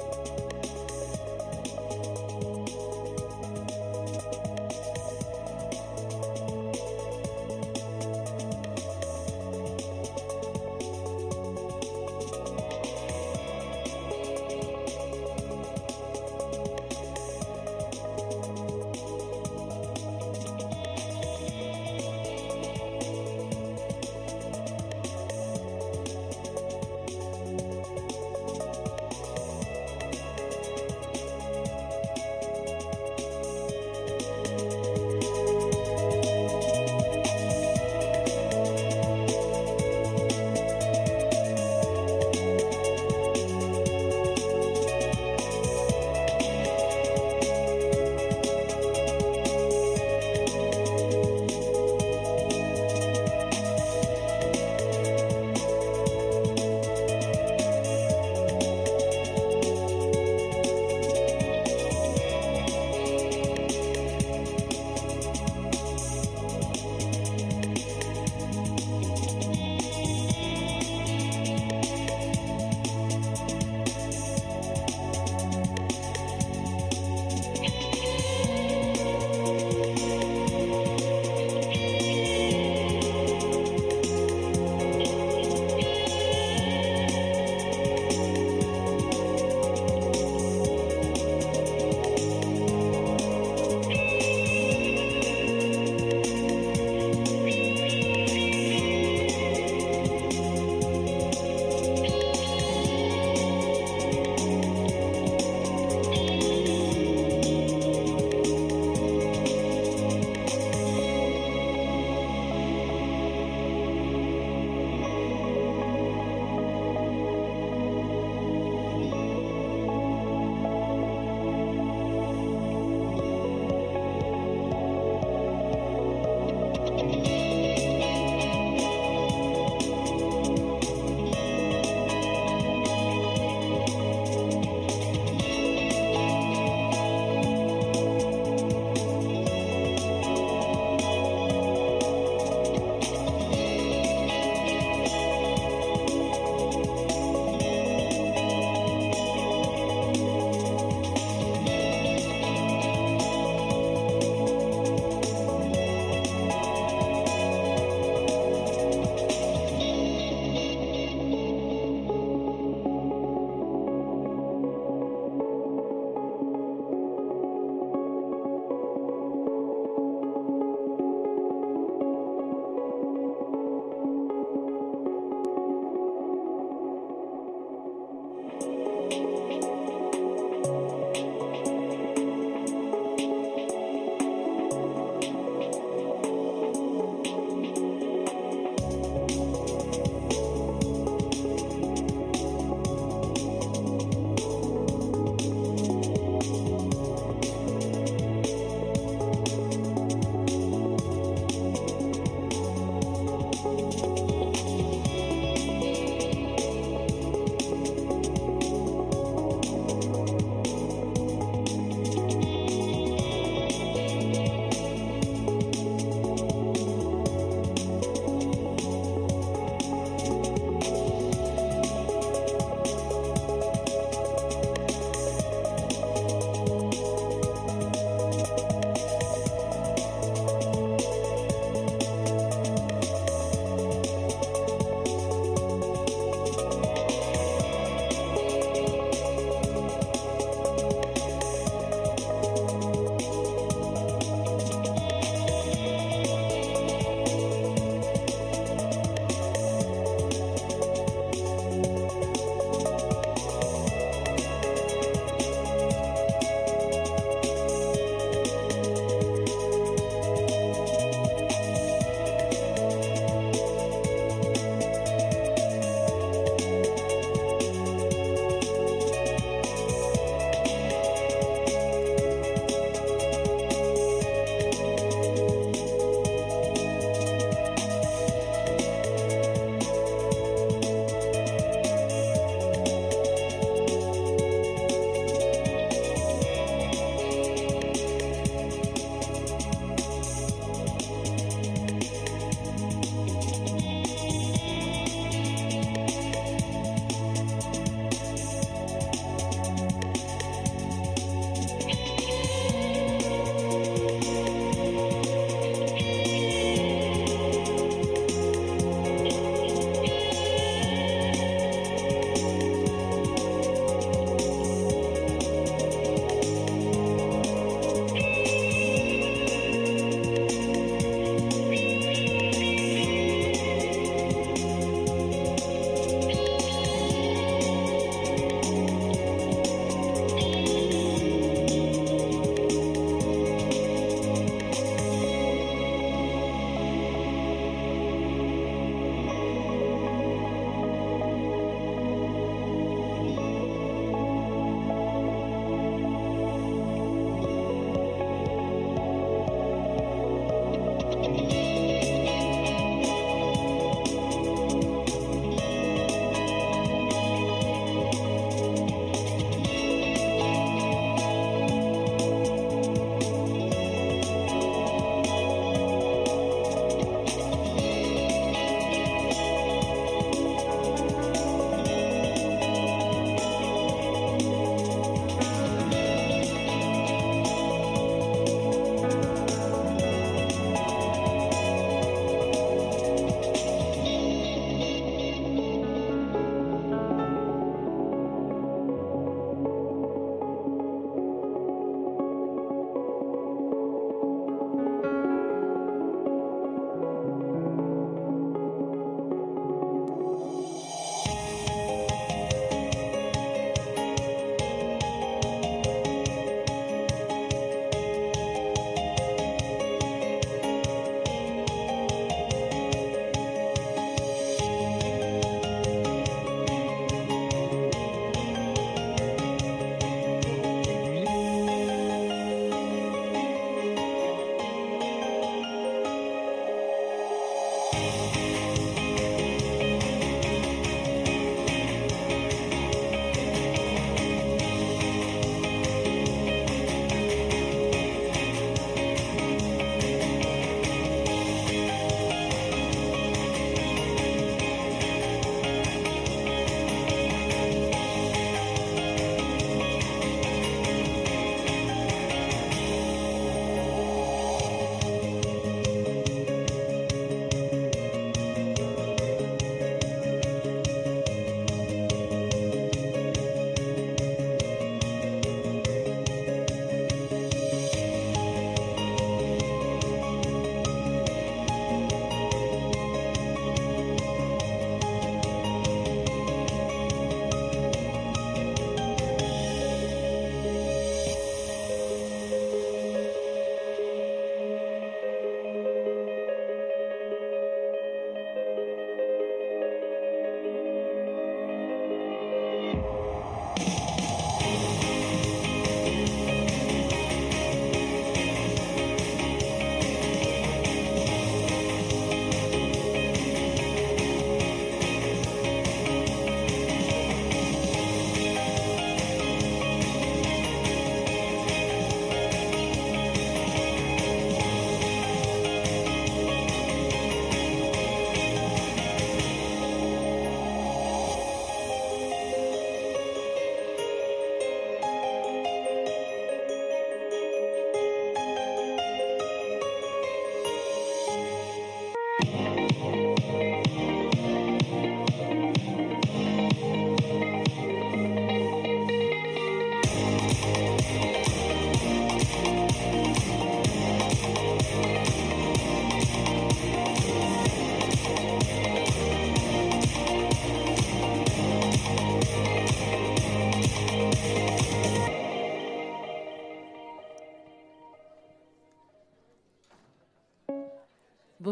Música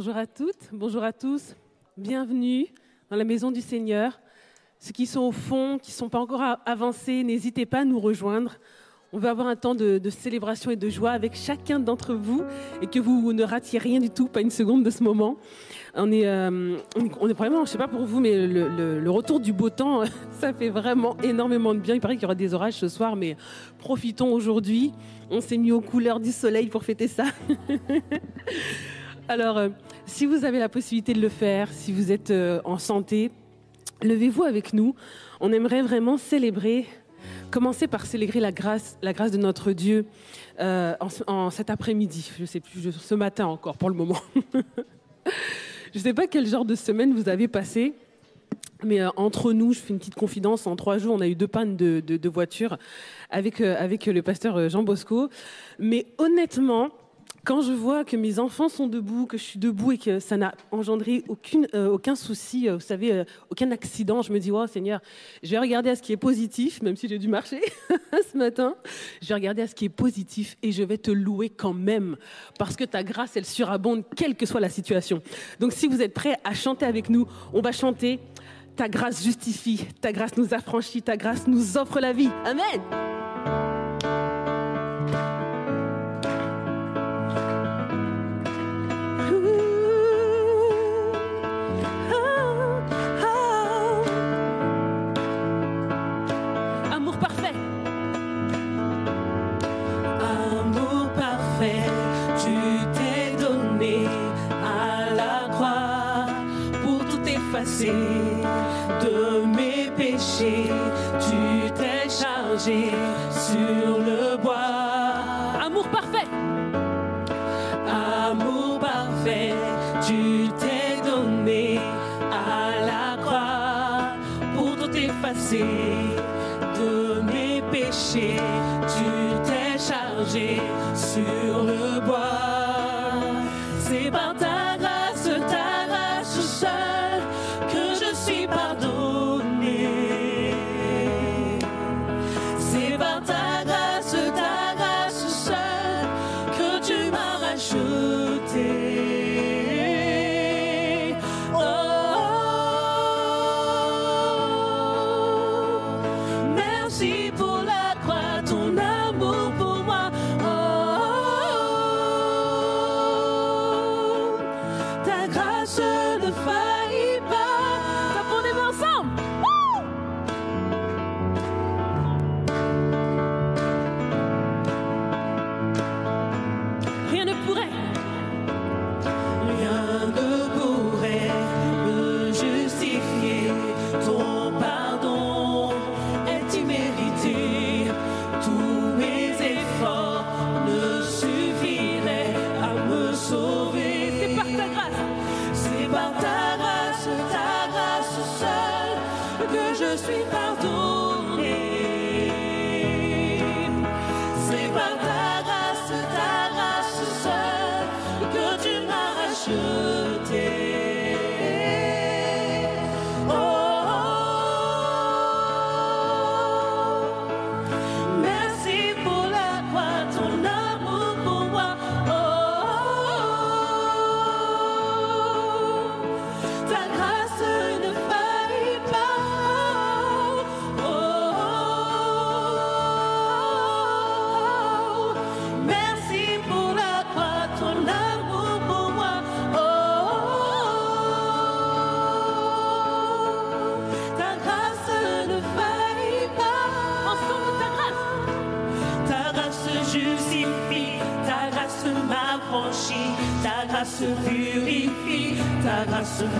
Bonjour à toutes, bonjour à tous. Bienvenue dans la maison du Seigneur. Ceux qui sont au fond, qui ne sont pas encore avancés, n'hésitez pas à nous rejoindre. On va avoir un temps de, célébration et de joie avec chacun d'entre vous et que vous ne ratiez rien du tout, pas une seconde de ce moment. On est, euh, on est sais pas pour vous, mais le, retour du beau temps, ça fait vraiment énormément de bien. Il paraît qu'il y aura des orages ce soir, mais profitons aujourd'hui. On s'est mis aux couleurs du soleil pour fêter ça. Alors, euh, si vous avez la possibilité de le faire, si vous êtes euh, en santé, levez-vous avec nous. On aimerait vraiment célébrer commencer par célébrer la grâce, la grâce de notre Dieu euh, en, cet après-midi. Je ne sais plus, ce matin encore pour le moment. je ne sais pas quel genre de semaine vous avez passé. Mais euh, entre nous, je fais une petite confidence. En trois jours, on a eu deux pannes de, voitures avec, avec le pasteur Jean Bosco. Mais honnêtement, quand je vois que mes enfants sont debout, que je suis debout et que ça n'a engendré euh, aucun souci, euh, vous savez, euh, aucun accident, je me dis, oh Seigneur, je vais regarder à ce qui est positif, même si j'ai dû marcher ce matin. Je vais regarder à ce qui est positif et je vais te louer quand même, parce que ta grâce, elle surabonde, quelle que soit la situation. Donc si vous êtes prêts à chanter avec nous, on va chanter. Ta grâce justifie, ta grâce nous affranchit, ta grâce nous offre la vie. Amen.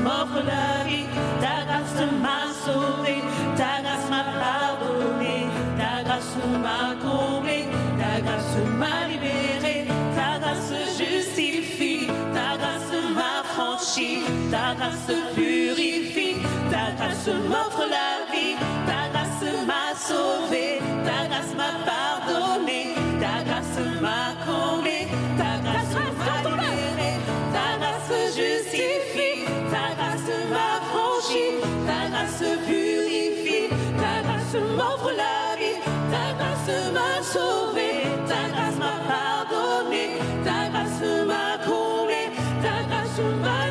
M'offre la vie, ta grâce m'a sauvé, ta grâce m'a pardonné, ta grâce m'a comblé, ta grâce m'a libéré, ta grâce justifie, ta grâce m'affranchit, ta grâce purifie, ta grâce m'offre la vie, ta grâce m'a sauvé, ta grâce m'a pardonné, ta grâce m'a purifie, ta grâce m'offre la vie, ta grâce m'a sauvé, ta grâce m'a pardonné, ta grâce m'a comblé, ta grâce m'a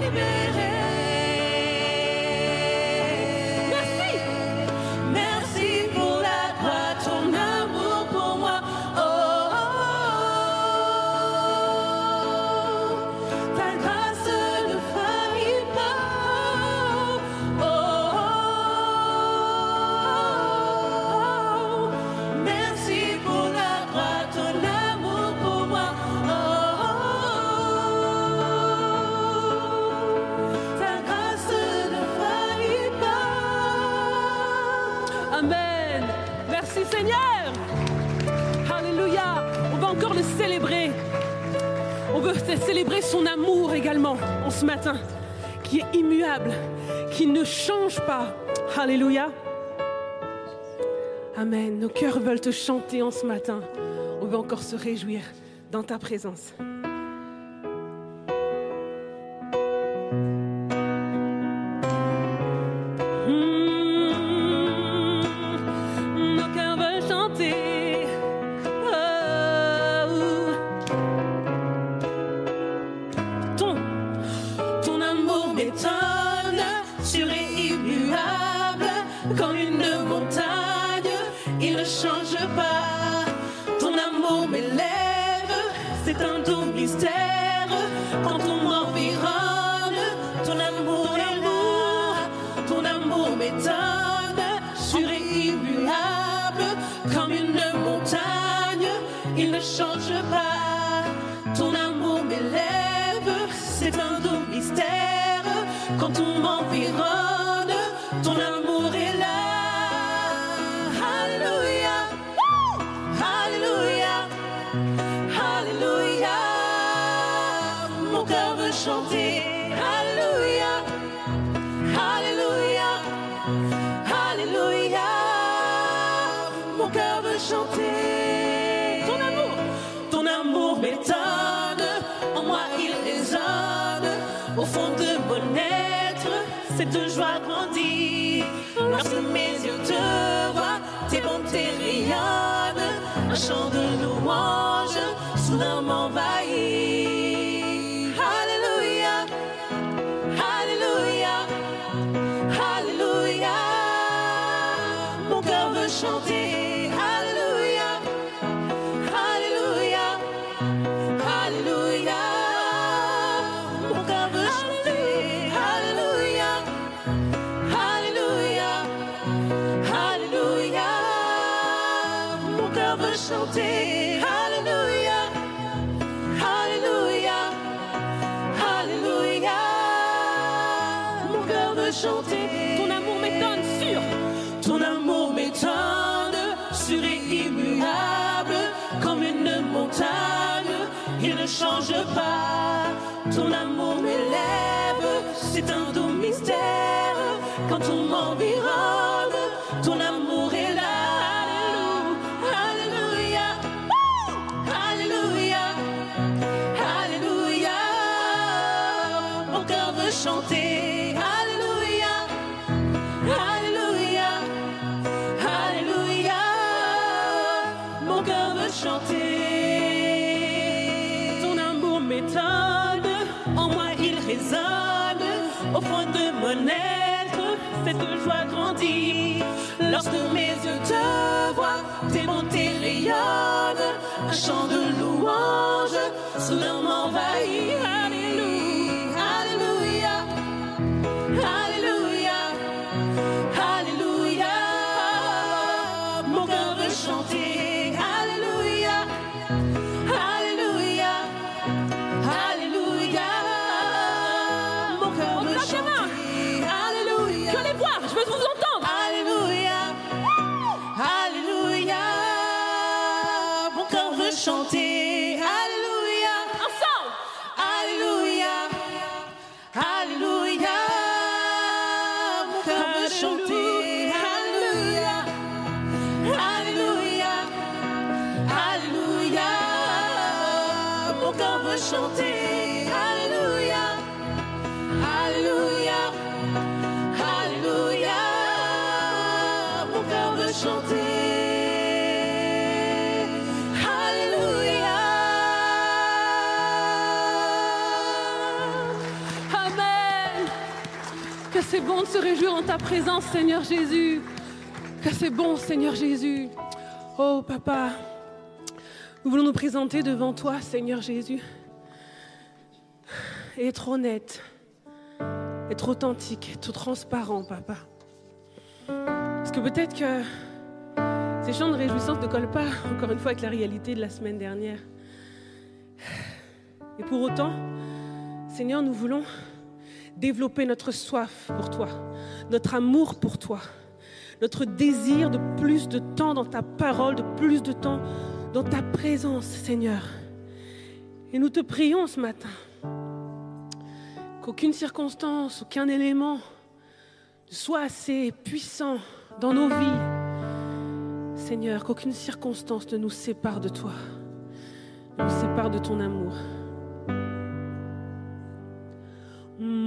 qui est immuable, qui ne change pas. Alléluia. Amen. Nos cœurs veulent te chanter en ce matin. On veut encore se réjouir dans ta présence. Chanter. Ton amour, ton amour m'étonne. En moi il résonne. Au fond de mon être, cette joie grandit. Lorsque mes yeux te voient, tes bontés rayonnent. Un chant de louange soudain m'envahit. Change pas. Ton amour m'élève, c'est un doux mystère. Quand on m'environne, Lorsque mes yeux te voient, tes bontés rayonnent, un chant de louange soudain m'envahit. Se réjouir en ta présence, Seigneur Jésus. Que c'est bon, Seigneur Jésus. Oh, papa, nous voulons nous présenter devant toi, Seigneur Jésus. Et être honnête, être authentique, être transparent, papa. Parce que peut-être que ces chants de réjouissance ne collent pas, encore une fois, avec la réalité de la semaine dernière. Et pour autant, Seigneur, nous voulons développer notre soif pour toi, notre amour pour toi, notre désir de plus de temps dans ta parole, de plus de temps dans ta présence, Seigneur. Et nous te prions ce matin qu'aucune circonstance, aucun élément ne soit assez puissant dans nos vies. Seigneur, qu'aucune circonstance ne nous sépare de toi, ne nous sépare de ton amour.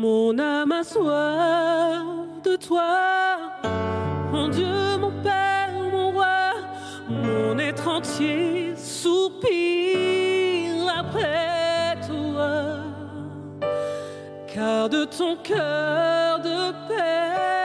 Mon âme a de toi, mon Dieu, mon Père, mon roi, mon être entier soupire après toi, car de ton cœur de Père,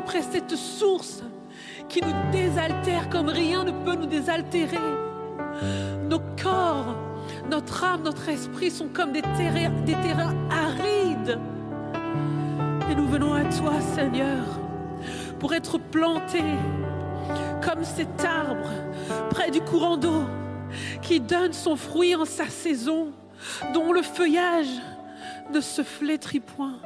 après cette source qui nous désaltère comme rien ne peut nous désaltérer. Nos corps, notre âme, notre esprit sont comme des terrains, des terrains arides. Et nous venons à toi, Seigneur. pour être planté comme cet arbre près du courant d'eau qui donne son fruit en sa saison, dont le feuillage ne se flétrit point.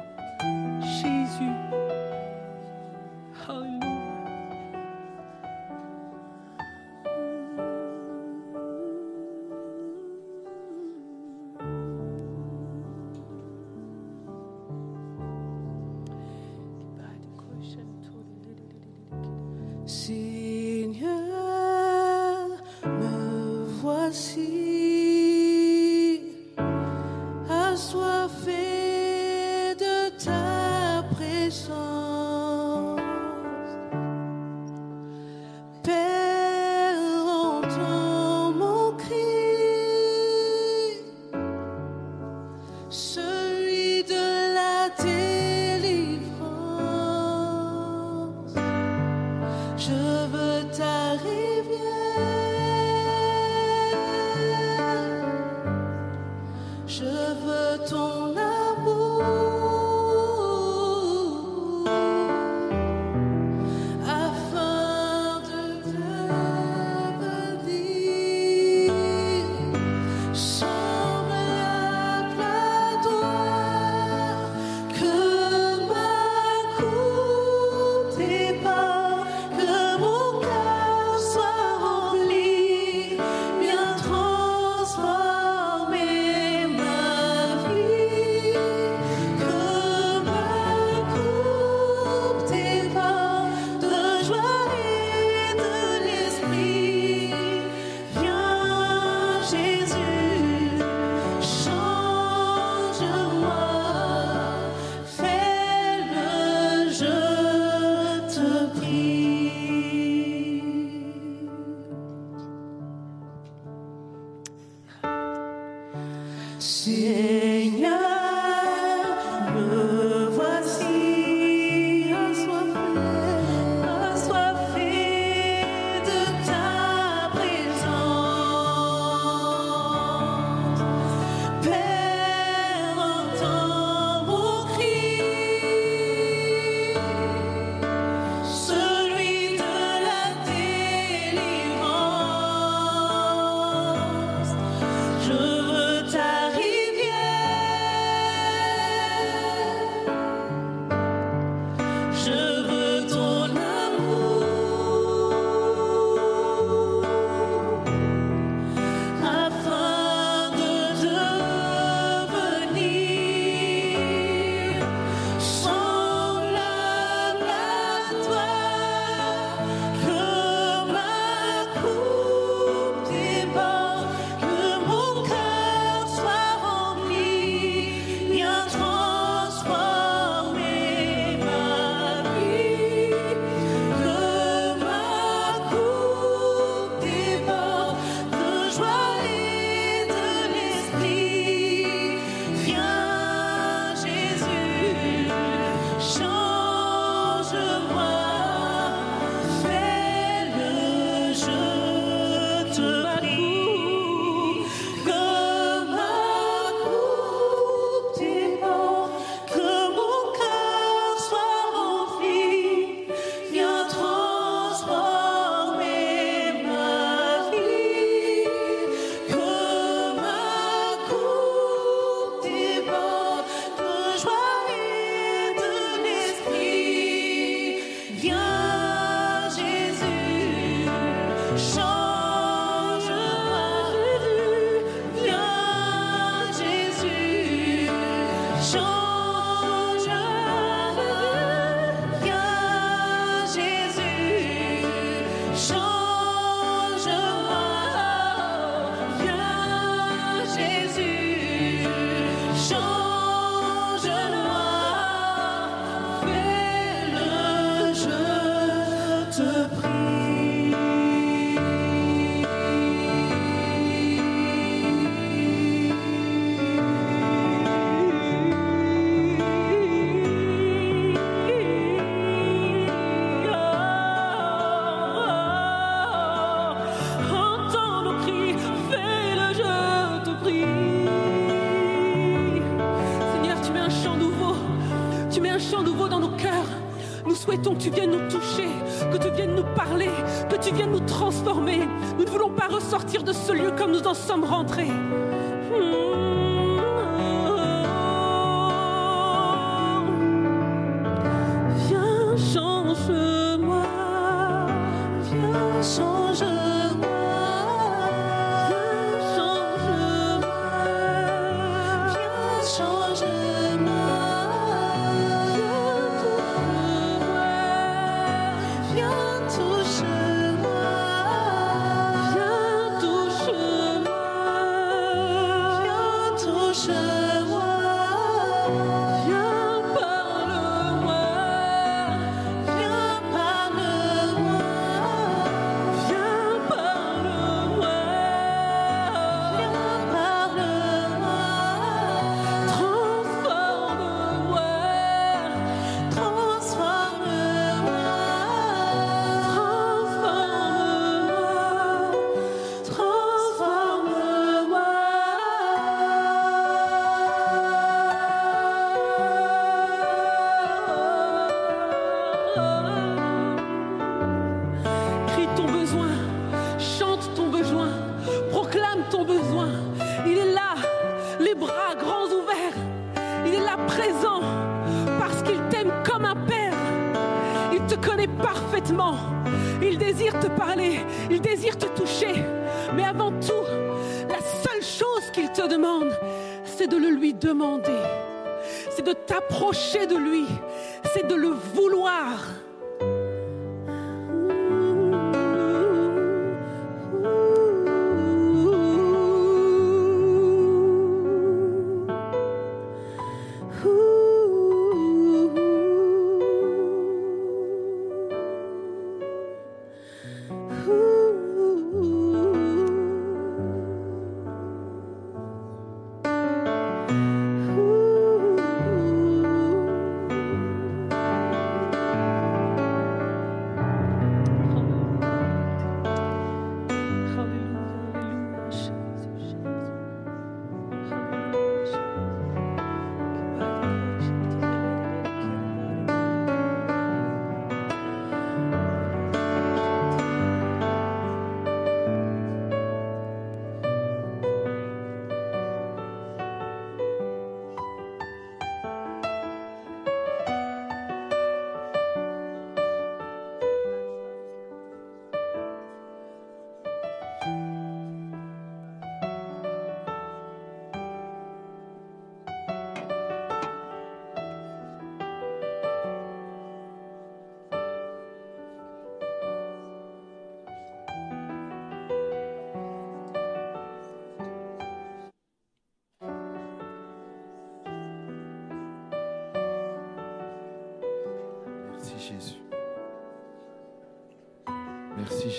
Souhaitons que tu viennes nous toucher, que tu viennes nous parler, que tu viennes nous transformer. Nous ne voulons pas ressortir de ce lieu comme nous en sommes rentrés.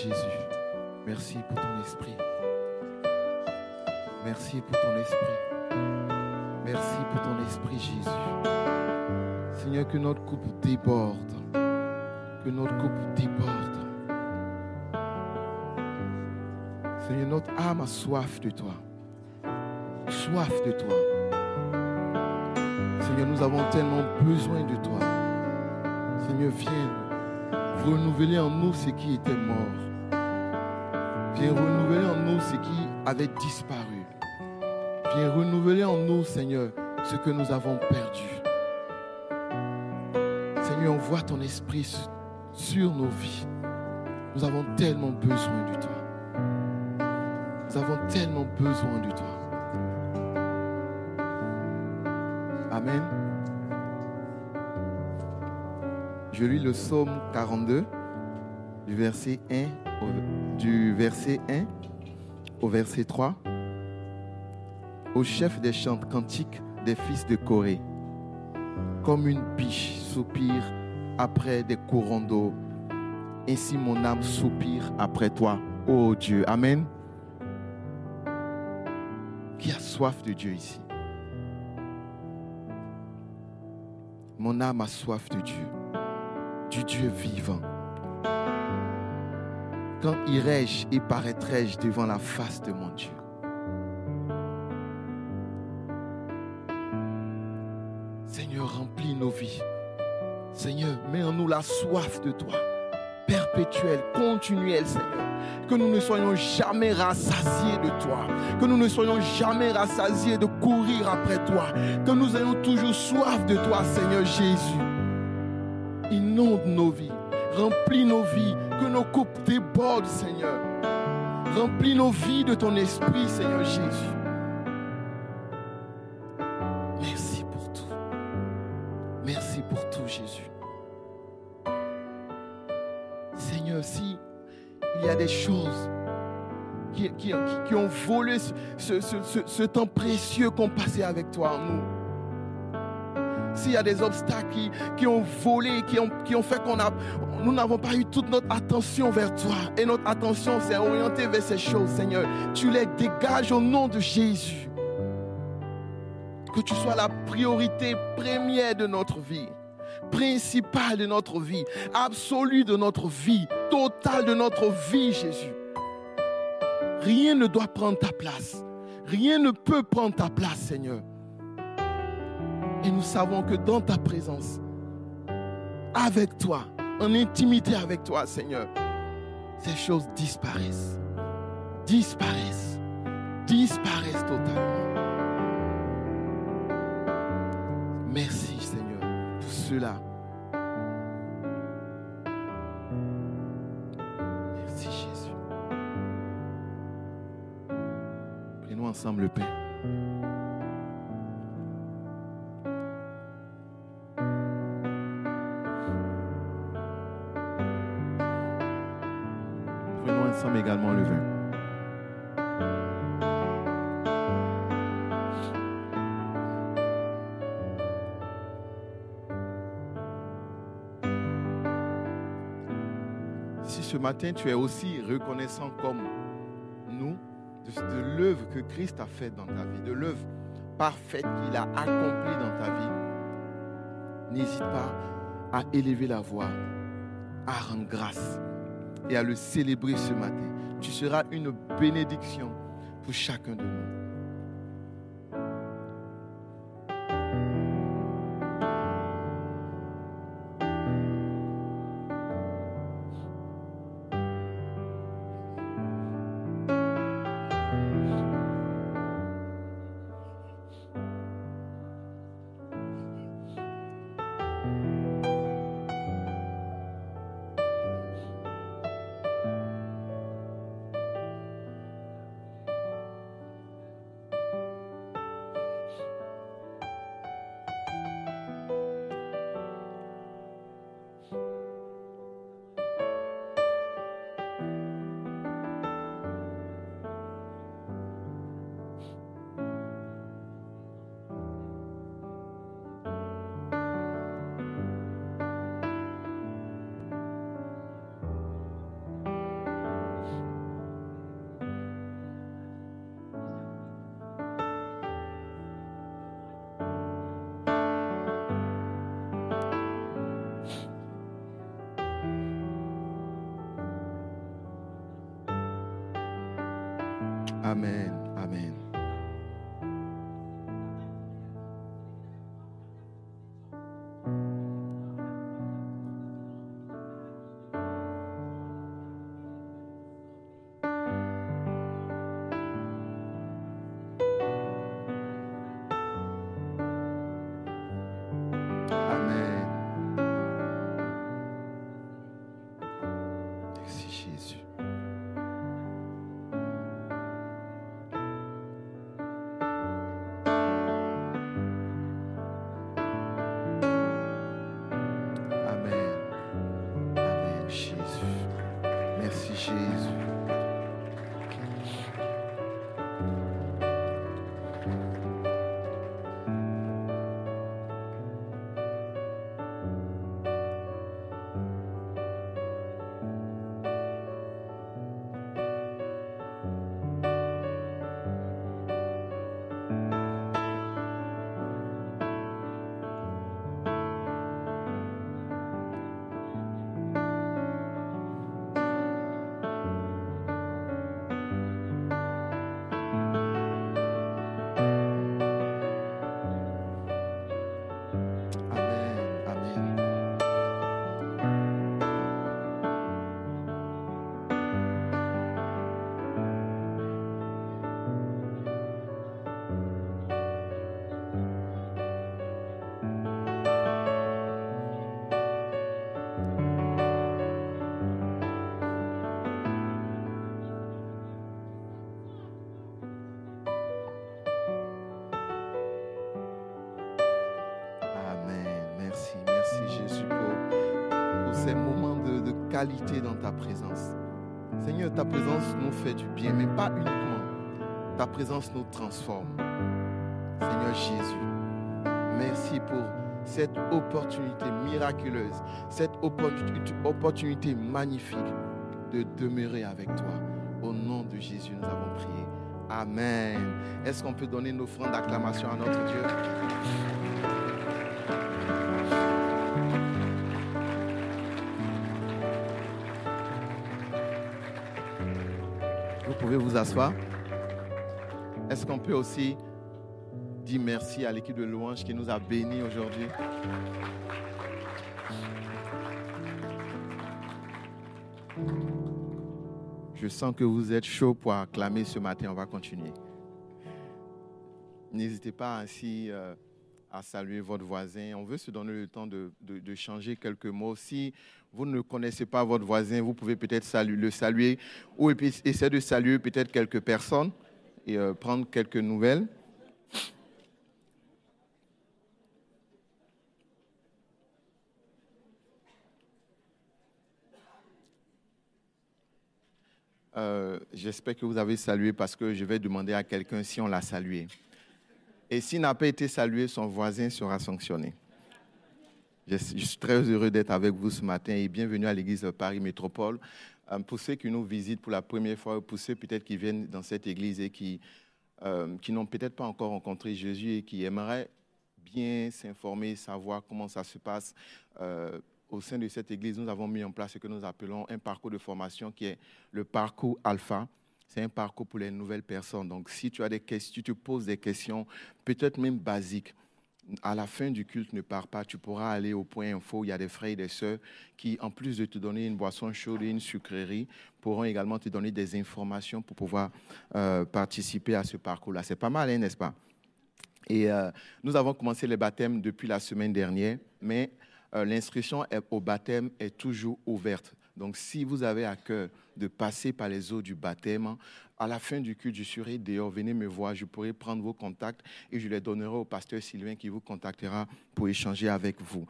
Jésus. Merci pour ton esprit. Merci pour ton esprit. Merci pour ton esprit Jésus. Seigneur, que notre coupe déborde. Que notre coupe déborde. Seigneur, notre âme a soif de toi. Soif de toi. Seigneur, nous avons tellement besoin de toi. Seigneur, viens renouveler en nous ce qui était mort. Viens renouveler en nous ce qui avait disparu. Viens renouveler en nous, Seigneur, ce que nous avons perdu. Seigneur, envoie ton esprit sur- nos vies. Nous avons tellement besoin de toi. Nous avons tellement besoin de toi. Amen. Je lis le psaume 42, du verset 1 au, du verset 1 au verset 3. Au chef des chants cantiques des fils de Corée, comme une biche soupire après des courants d'eau, ainsi mon âme soupire après toi, ô Dieu. Amen. Qui a soif de Dieu ici? Mon âme a soif de Dieu du Dieu vivant. Quand irai-je et paraîtrai-je devant la face de mon Dieu? Seigneur, remplis nos vies. Seigneur, mets en nous la soif de toi, perpétuelle, continuelle, Seigneur. Que nous ne soyons jamais rassasiés de toi. Que nous ne soyons jamais rassasiés de courir après toi. Que nous ayons toujours soif de toi, Seigneur Jésus. Nos vies. Remplis nos vies. Que nos coupes débordent, Seigneur. Remplis nos vies de ton esprit, Seigneur Jésus. Merci pour tout. Merci pour tout, Jésus. Seigneur, si il y a des choses qui, ont volé ce, ce- temps précieux qu'on passait avec toi nous. S'il y a des obstacles qui, qui ont volé, qui ont, qui ont fait qu'on a, nous n'avons pas eu toute notre attention vers toi. Et notre attention s'est orientée vers ces choses, Seigneur. Tu les dégages au nom de Jésus. Que tu sois la priorité première de notre vie, principale de notre vie, absolue de notre vie, totale de notre vie, Jésus. Rien ne doit prendre ta place. Rien ne peut prendre ta place, Seigneur. Et nous savons que dans ta présence, avec toi, en intimité avec toi, Seigneur, ces choses disparaissent. Disparaissent. Disparaissent totalement. Merci, Seigneur, pour cela. Merci, Jésus. Prenons ensemble le pain. Ensemble également le vin. Si ce matin tu es aussi reconnaissant comme nous de, de l'œuvre que Christ a faite dans ta vie, de l'œuvre parfaite qu'il a accomplie dans ta vie, n'hésite pas à élever la voix, à rendre grâce et à le célébrer ce matin. Tu seras une bénédiction pour chacun de nous. Qualité dans ta présence. Seigneur, ta présence nous fait du bien, mais pas uniquement. Ta présence nous transforme. Seigneur Jésus, merci pour cette opportunité miraculeuse, cette opportunité magnifique de demeurer avec toi. Au nom de Jésus, nous avons prié. Amen. Est-ce qu'on peut donner une offrande d'acclamation à notre Dieu? Pouvez vous asseoir. Est-ce qu'on peut aussi dire merci à l'équipe de louange qui nous a bénis aujourd'hui? Je sens que vous êtes chaud pour acclamer ce matin. On va continuer. N'hésitez pas ainsi euh, à saluer votre voisin. On veut se donner le temps de, changer quelques mots. Si vous ne connaissez pas votre voisin, vous pouvez peut-être le saluer ou essayer de saluer peut-être quelques personnes et euh, prendre quelques nouvelles. Euh, j'espère que vous avez salué parce que je vais demander à quelqu'un si on l'a salué. Et s'il n'a pas été salué, son voisin sera sanctionné. Je suis très heureux d'être avec vous ce matin et bienvenue à l'église de Paris Métropole. Euh, pour ceux qui nous visitent pour la première fois, pour ceux peut-être qui viennent dans cette église et qui, euh, qui n'ont peut-être pas encore rencontré Jésus et qui aimeraient bien s'informer, savoir comment ça se passe, au sein de cette église, nous avons mis en place ce que nous appelons un parcours de formation qui est le parcours alpha. C'est un parcours pour les nouvelles personnes. Donc, si tu as des questions, tu te poses des questions, peut-être même basiques, à la fin du culte, ne pars pas. Tu pourras aller au point info. Il y a des frères et des sœurs qui, en plus de te donner une boisson chaude et une sucrerie, pourront également te donner des informations pour pouvoir euh, participer à ce parcours-là. C'est pas mal, hein, n'est-ce pas? Et euh, nous avons commencé les baptêmes depuis la semaine dernière, mais euh, l'inscription au baptême est toujours ouverte. Donc, si vous avez à cœur de passer par les eaux du baptême, à la fin du culte, je serai dehors. Venez me voir. Je pourrai prendre vos contacts et je les donnerai au pasteur Sylvain qui vous contactera pour échanger avec vous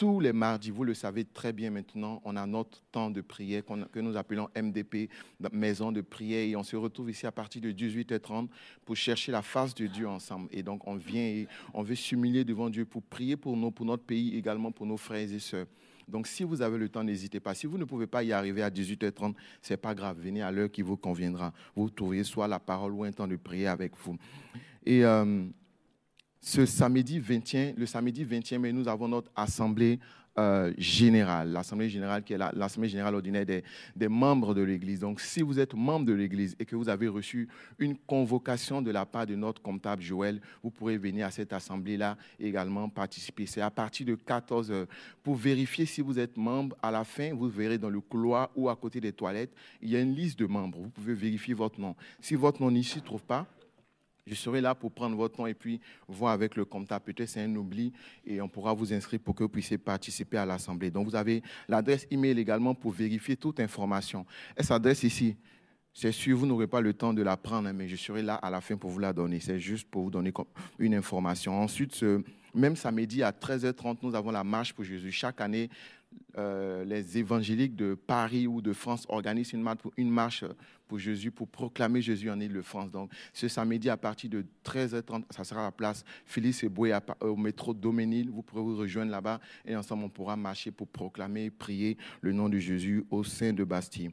tous les mardis, vous le savez très bien maintenant, on a notre temps de prière que nous appelons MDP, maison de prière, et on se retrouve ici à partir de 18h30 pour chercher la face de Dieu ensemble. Et donc on vient et on veut s'humilier devant Dieu pour prier pour nous, pour notre pays, également pour nos frères et sœurs. Donc, si vous avez le temps, n'hésitez pas. Si vous ne pouvez pas y arriver à 18h30, ce n'est pas grave. Venez à l'heure qui vous conviendra. Vous trouverez soit la parole ou un temps de prière avec vous. Et euh, ce samedi 20 le samedi 20 mai, nous avons notre assemblée euh, générale, l'assemblée générale qui est l'assemblée générale ordinaire des, membres de l'Église. Donc, si vous êtes membre de l'Église et que vous avez reçu une convocation de la part de notre comptable Joël, vous pourrez venir à cette assemblée-là également participer. C'est à partir de 14 heures. Pour vérifier si vous êtes membre, à la fin, vous verrez dans le couloir ou à côté des toilettes, il y a une liste de membres. Vous pouvez vérifier votre nom. Si votre nom ne se trouve pas, je serai là pour prendre votre nom et puis voir avec le comptable. Peut-être c'est un oubli et on pourra vous inscrire pour que vous puissiez participer à l'Assemblée. Donc vous avez l'adresse email également pour vérifier toute information. Elle s'adresse ici. C'est sûr, vous n'aurez pas le temps de la prendre, mais je serai là à la fin pour vous la donner. C'est juste pour vous donner une information. Ensuite, même samedi à 13h30, nous avons la marche pour Jésus. Chaque année, euh, les évangéliques de Paris ou de France organisent une marche, une marche pour Jésus, pour proclamer Jésus en Ile-de-France. Donc, ce samedi, à partir de 13h30, ça sera la place Félix Eboué au métro Doménil. Vous pourrez vous rejoindre là-bas et ensemble, on pourra marcher pour proclamer, prier le nom de Jésus au sein de Bastille.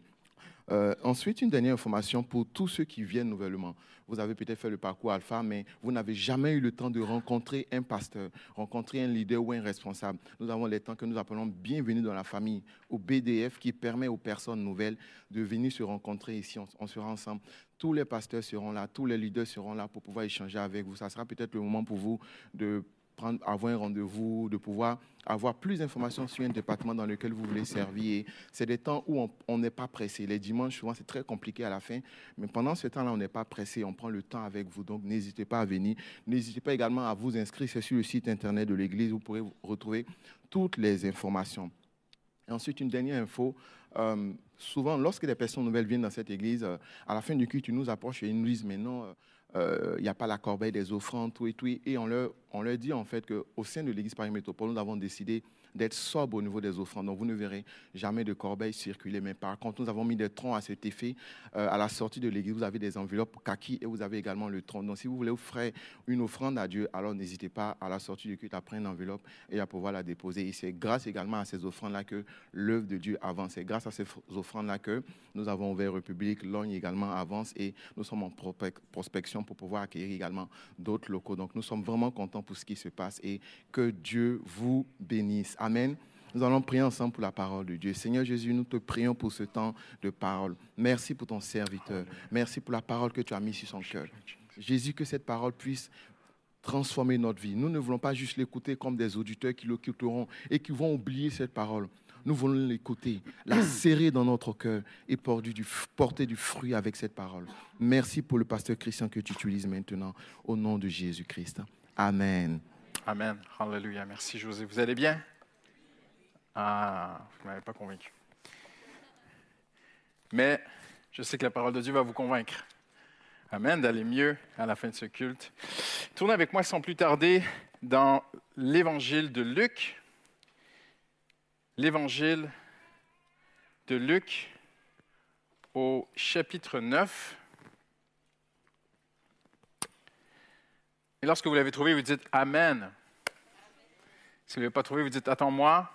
Euh, ensuite, une dernière information pour tous ceux qui viennent nouvellement. Vous avez peut-être fait le parcours alpha, mais vous n'avez jamais eu le temps de rencontrer un pasteur, rencontrer un leader ou un responsable. Nous avons les temps que nous appelons bienvenue dans la famille, au BDF, qui permet aux personnes nouvelles de venir se rencontrer ici. On, sera ensemble. Tous les pasteurs seront là, tous les leaders seront là pour pouvoir échanger avec vous. Ça sera peut-être le moment pour vous de avoir un rendez-vous, de pouvoir avoir plus d'informations sur un département dans lequel vous voulez servir. C'est des temps où on n'est pas pressé. Les dimanches, souvent, c'est très compliqué à la fin. Mais pendant ce temps-là, on n'est pas pressé. On prend le temps avec vous. Donc, n'hésitez pas à venir. N'hésitez pas également à vous inscrire. C'est sur le site internet de l'Église. Vous pourrez retrouver toutes les informations. Et ensuite, une dernière info. Euh, souvent, lorsque des personnes nouvelles viennent dans cette église, euh, à la fin du culte, ils nous approchent et ils nous disent, mais non, il euh, n'y a pas la corbeille des offrandes, tout et tout. Et on leur on leur dit en fait qu'au sein de l'Église Paris Métropole, nous avons décidé d'être sobre au niveau des offrandes. Donc vous ne verrez jamais de corbeilles circuler. Mais par contre, nous avons mis des troncs à cet effet. Euh, à la sortie de l'église, vous avez des enveloppes kaki et vous avez également le tronc. Donc si vous voulez offrir une offrande à Dieu, alors n'hésitez pas à la sortie du culte à prendre une enveloppe et à pouvoir la déposer. Et c'est grâce également à ces offrandes-là que l'œuvre de Dieu avance. C'est grâce à ces offrandes-là que nous avons ouvert République, Logne également avance et nous sommes en prospection pour pouvoir accueillir également d'autres locaux. Donc nous sommes vraiment contents pour ce qui se passe et que Dieu vous bénisse. Nous allons prier ensemble pour la parole de Dieu. Seigneur Jésus, nous te prions pour ce temps de parole. Merci pour ton serviteur. Merci pour la parole que tu as mise sur son cœur. Jésus, que cette parole puisse transformer notre vie. Nous ne voulons pas juste l'écouter comme des auditeurs qui l'écouteront et qui vont oublier cette parole. Nous voulons l'écouter, la serrer dans notre cœur et porter du, porter du fruit avec cette parole. Merci pour le pasteur Christian que tu utilises maintenant au nom de Jésus-Christ. Amen. Amen. Hallelujah. Merci, José. Vous allez bien? Ah, vous ne m'avez pas convaincu. Mais je sais que la parole de Dieu va vous convaincre. Amen, d'aller mieux à la fin de ce culte. Tournez avec moi sans plus tarder dans l'évangile de Luc. L'évangile de Luc au chapitre 9. Et lorsque vous l'avez trouvé, vous dites Amen. Si vous ne l'avez pas trouvé, vous dites Attends-moi.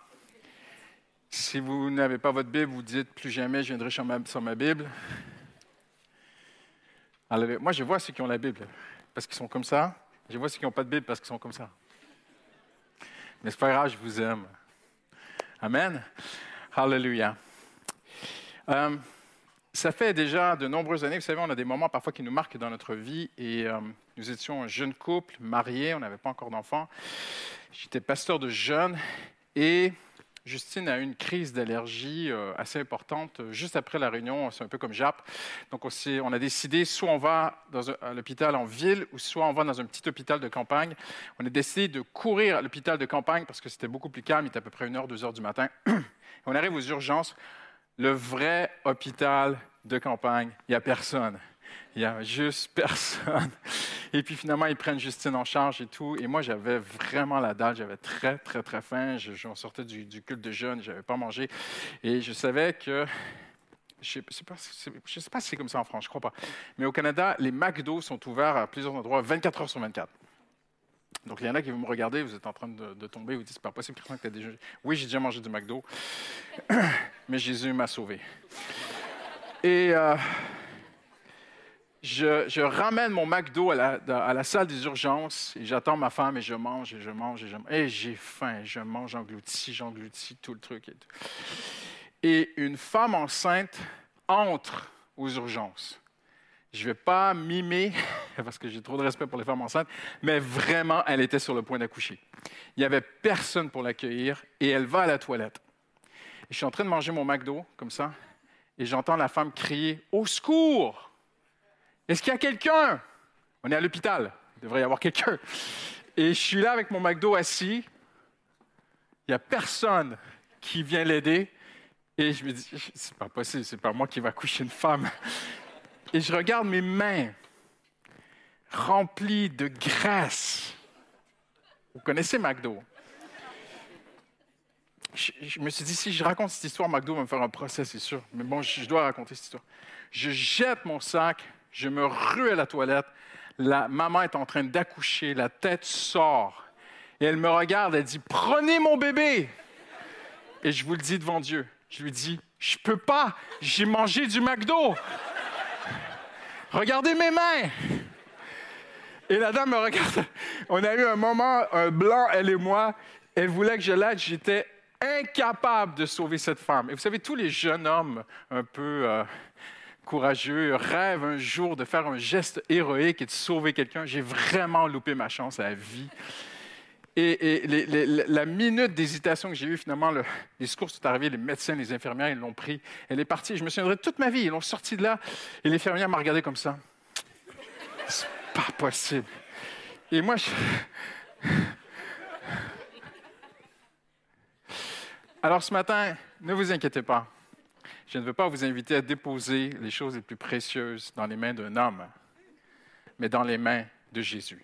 Si vous n'avez pas votre Bible, vous dites Plus jamais je viendrai sur ma, Bible. Moi, je vois ceux qui ont la Bible parce qu'ils sont comme ça. Je vois ceux qui n'ont pas de Bible parce qu'ils sont comme ça. Mais c'est pas grave, je vous aime. Amen. Hallelujah. Euh, ça fait déjà de nombreuses années, vous savez, on a des moments parfois qui nous marquent dans notre vie et euh, nous étions un jeune couple, mariés, on n'avait pas encore d'enfants. J'étais pasteur de jeunes et Justine a eu une crise d'allergie euh, assez importante euh, juste après la réunion, c'est un peu comme Jap. Donc on, a décidé, soit on va dans à l'hôpital en ville, ou soit on va dans un petit hôpital de campagne. On a décidé de courir à l'hôpital de campagne parce que c'était beaucoup plus calme, il était à peu près 1h, 2h du matin. on arrive aux urgences, le vrai hôpital de campagne, il n'y a personne. Il n'y a juste personne. Et puis finalement, ils prennent Justine en charge et tout. Et moi, j'avais vraiment la dalle. J'avais très, très, très faim. Je, sortais du, culte de jeûne. Je n'avais pas mangé. Et je savais que je ne sais, pas, si c'est comme ça en France, je crois pas. Mais au Canada, les McDo sont ouverts à plusieurs endroits 24 heures sur 24. Donc, il y en a qui vont me regarder, vous êtes en train de, tomber, vous dites, c'est pas possible, que tu as déjà... Oui, j'ai déjà mangé du McDo, mais Jésus m'a sauvé. Et euh, je, ramène mon McDo à la, salle des urgences et j'attends ma femme et je mange et je mange et je mange. Et j'ai faim, je mange, j'engloutis, j'engloutis tout le truc. Et, et une femme enceinte entre aux urgences. Je ne vais pas mimer, parce que j'ai trop de respect pour les femmes enceintes, mais vraiment, elle était sur le point d'accoucher. Il n'y avait personne pour l'accueillir et elle va à la toilette. Et je suis en train de manger mon McDo, comme ça, et j'entends la femme crier Au secours est-ce qu'il y a quelqu'un? On est à l'hôpital. Il devrait y avoir quelqu'un. Et je suis là avec mon McDo assis. Il n'y a personne qui vient l'aider. Et je me dis, c'est pas possible, c'est pas moi qui va coucher une femme. Et je regarde mes mains remplies de graisse. Vous connaissez McDo? Je, me suis dit, si je raconte cette histoire, McDo va me faire un procès, c'est sûr. Mais bon, je dois raconter cette histoire. Je jette mon sac, je me rue à la toilette. La maman est en train d'accoucher, la tête sort. Et elle me regarde, elle dit Prenez mon bébé Et je vous le dis devant Dieu. Je lui dis Je peux pas, j'ai mangé du McDo. Regardez mes mains. Et la dame me regarde. On a eu un moment, un blanc, elle et moi. Elle voulait que je l'aide. J'étais incapable de sauver cette femme. Et vous savez, tous les jeunes hommes un peu. Euh, courageux, rêve un jour de faire un geste héroïque et de sauver quelqu'un. J'ai vraiment loupé ma chance à la vie. Et, la minute d'hésitation que j'ai eue, finalement, le, les secours sont arrivés, les médecins, les infirmières, ils l'ont pris. Elle est partie. Je me souviendrai toute ma vie. Ils l'ont sortie de là. Et l'infirmière m'a regardé comme ça. C'est pas possible. Et moi, je... Alors ce matin, ne vous inquiétez pas. Je ne veux pas vous inviter à déposer les choses les plus précieuses dans les mains d'un homme, mais dans les mains de Jésus.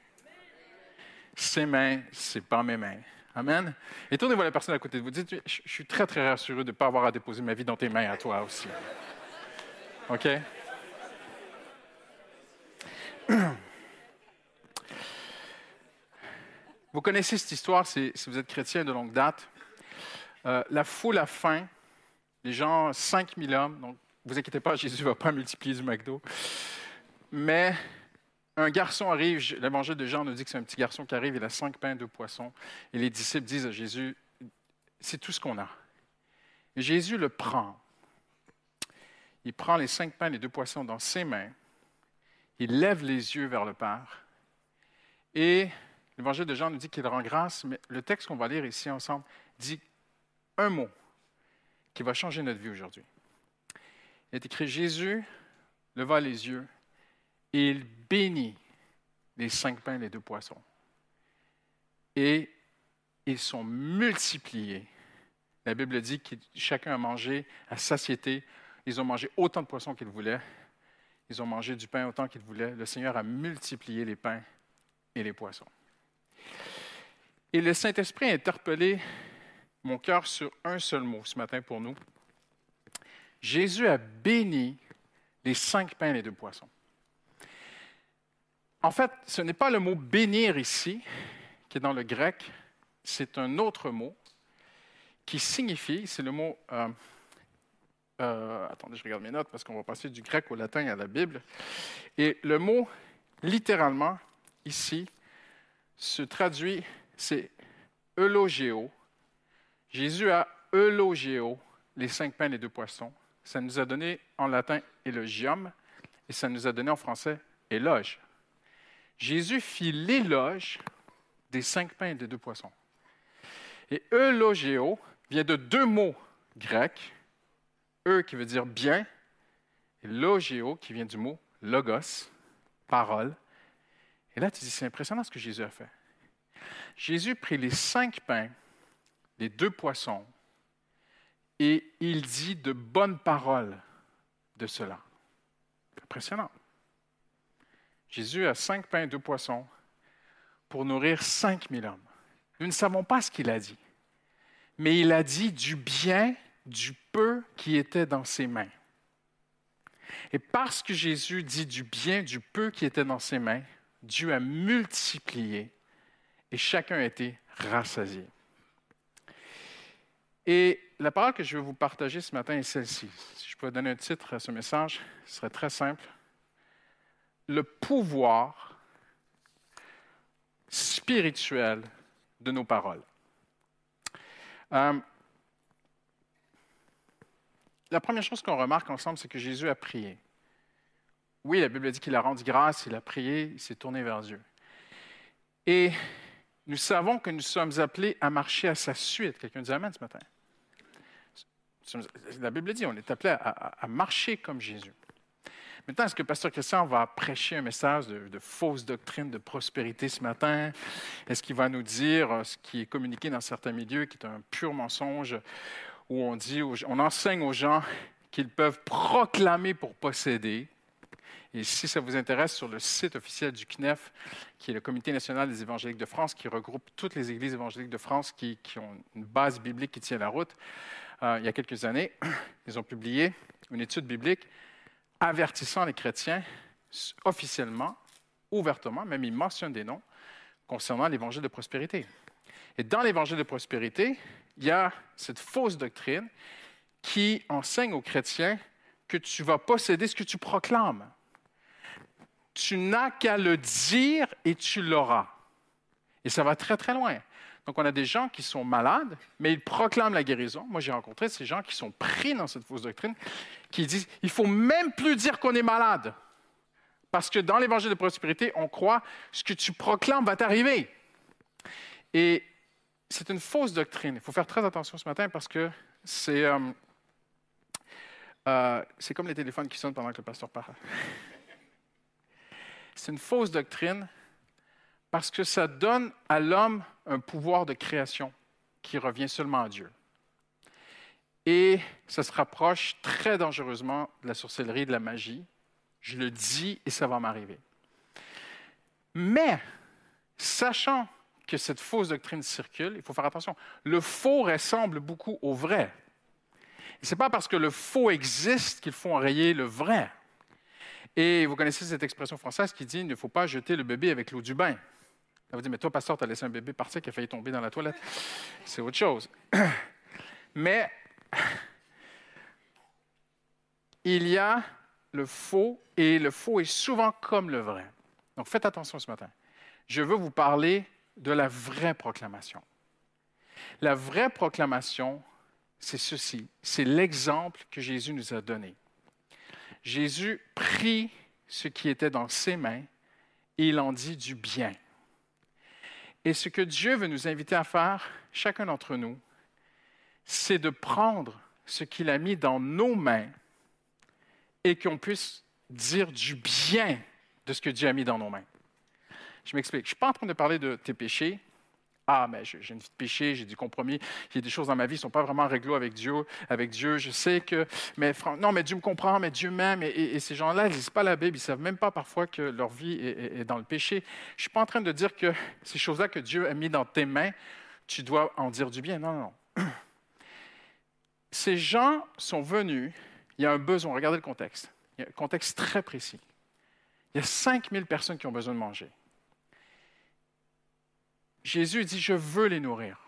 Ses mains, c'est pas mes mains. Amen. Et tournez-vous la personne à côté de vous. Dites, je suis très, très rassuré de ne pas avoir à déposer ma vie dans tes mains à toi aussi. OK? Vous connaissez cette histoire si si vous êtes chrétien de longue date. Euh, la foule a faim. Les gens, 5000 hommes. Donc, vous inquiétez pas, Jésus ne va pas multiplier du McDo. Mais un garçon arrive. L'évangile de Jean nous dit que c'est un petit garçon qui arrive. Il a cinq pains, deux poissons. Et les disciples disent à Jésus C'est tout ce qu'on a. Et Jésus le prend. Il prend les cinq pains, les deux poissons dans ses mains. Il lève les yeux vers le Père. Et l'évangile de Jean nous dit qu'il rend grâce, mais le texte qu'on va lire ici ensemble dit un mot qui va changer notre vie aujourd'hui. Il est écrit Jésus leva les yeux et il bénit les cinq pains et les deux poissons. Et ils sont multipliés. La Bible dit que chacun a mangé à satiété. Ils ont mangé autant de poissons qu'ils voulaient. Ils ont mangé du pain autant qu'ils voulaient. Le Seigneur a multiplié les pains et les poissons. Et le Saint-Esprit a interpellé mon cœur sur un seul mot ce matin pour nous. Jésus a béni les cinq pains et les deux poissons. En fait, ce n'est pas le mot bénir ici, qui est dans le grec, c'est un autre mot qui signifie, c'est le mot, euh, euh, attendez, je regarde mes notes parce qu'on va passer du grec au latin à la Bible. Et le mot, littéralement, ici, se traduit, c'est eulogéo. Jésus a eulogéo les cinq pains et deux poissons. Ça nous a donné en latin élogium et ça nous a donné en français éloge. Jésus fit l'éloge des cinq pains et des deux poissons. Et eulogéo vient de deux mots grecs, e qui veut dire bien, et logéo qui vient du mot logos, parole. Et là, tu dis, c'est impressionnant ce que Jésus a fait. Jésus prit les cinq pains, les deux poissons, et il dit de bonnes paroles de cela. Impressionnant. Jésus a cinq pains et deux poissons pour nourrir cinq mille hommes. Nous ne savons pas ce qu'il a dit, mais il a dit du bien du peu qui était dans ses mains. Et parce que Jésus dit du bien du peu qui était dans ses mains, Dieu a multiplié et chacun a été rassasié. Et la parole que je veux vous partager ce matin est celle-ci. Si je peux donner un titre à ce message, ce serait très simple. Le pouvoir spirituel de nos paroles. Euh, la première chose qu'on remarque ensemble, c'est que Jésus a prié. Oui, la Bible dit qu'il a rendu grâce, il a prié, il s'est tourné vers Dieu. Et nous savons que nous sommes appelés à marcher à sa suite. Quelqu'un dit Amen ce matin. La Bible dit, on est appelé à, marcher comme Jésus. Maintenant, est-ce que Pasteur Christian va prêcher un message de, fausse doctrine de prospérité ce matin? Est-ce qu'il va nous dire euh, ce qui est communiqué dans certains milieux, qui est un pur mensonge, où on dit, on enseigne aux gens qu'ils peuvent proclamer pour posséder? Et si ça vous intéresse, sur le site officiel du CNEF, qui est le Comité national des évangéliques de France, qui regroupe toutes les églises évangéliques de France qui, ont une base biblique qui tient la route, il y a quelques années, ils ont publié une étude biblique avertissant les chrétiens officiellement, ouvertement, même ils mentionnent des noms, concernant l'évangile de prospérité. Et dans l'évangile de prospérité, il y a cette fausse doctrine qui enseigne aux chrétiens que tu vas posséder ce que tu proclames. Tu n'as qu'à le dire et tu l'auras. Et ça va très, très loin. Donc, on a des gens qui sont malades, mais ils proclament la guérison. Moi, j'ai rencontré ces gens qui sont pris dans cette fausse doctrine, qui disent il faut même plus dire qu'on est malade. Parce que dans l'évangile de prospérité, on croit ce que tu proclames va t'arriver. Et c'est une fausse doctrine. Il faut faire très attention ce matin parce que c'est euh, euh, comme les téléphones qui sonnent pendant que le pasteur parle. C'est une fausse doctrine parce que ça donne à l'homme un pouvoir de création qui revient seulement à Dieu. Et ça se rapproche très dangereusement de la sorcellerie, de la magie. Je le dis et ça va m'arriver. Mais, sachant que cette fausse doctrine circule, il faut faire attention. Le faux ressemble beaucoup au vrai. Ce n'est pas parce que le faux existe qu'il faut enrayer le vrai. Et vous connaissez cette expression française qui dit il ne faut pas jeter le bébé avec l'eau du bain. Ça veut dire, mais toi, pasteur, tu as laissé un bébé partir qui a failli tomber dans la toilette. C'est autre chose. Mais il y a le faux et le faux est souvent comme le vrai. Donc faites attention ce matin. Je veux vous parler de la vraie proclamation. La vraie proclamation, c'est ceci. C'est l'exemple que Jésus nous a donné. Jésus prit ce qui était dans ses mains et il en dit du bien. Et ce que Dieu veut nous inviter à faire, chacun d'entre nous, c'est de prendre ce qu'il a mis dans nos mains et qu'on puisse dire du bien de ce que Dieu a mis dans nos mains. Je m'explique. Je ne suis pas en train de parler de tes péchés. Ah, mais j'ai une vie de péché, j'ai du compromis, il y a des choses dans ma vie qui ne sont pas vraiment réglo avec Dieu, avec Dieu. Je sais que, mais non, mais Dieu me comprend, mais Dieu m'aime. Et, ces gens-là, ils ne lisent pas la Bible, ils ne savent même pas parfois que leur vie est, est dans le péché. Je ne suis pas en train de dire que ces choses-là que Dieu a mis dans tes mains, tu dois en dire du bien. Non, non, non. Ces gens sont venus, il y a un besoin, regardez le contexte. Il y a un contexte très précis. Il y a 5000 personnes qui ont besoin de manger. Jésus dit, je veux les nourrir.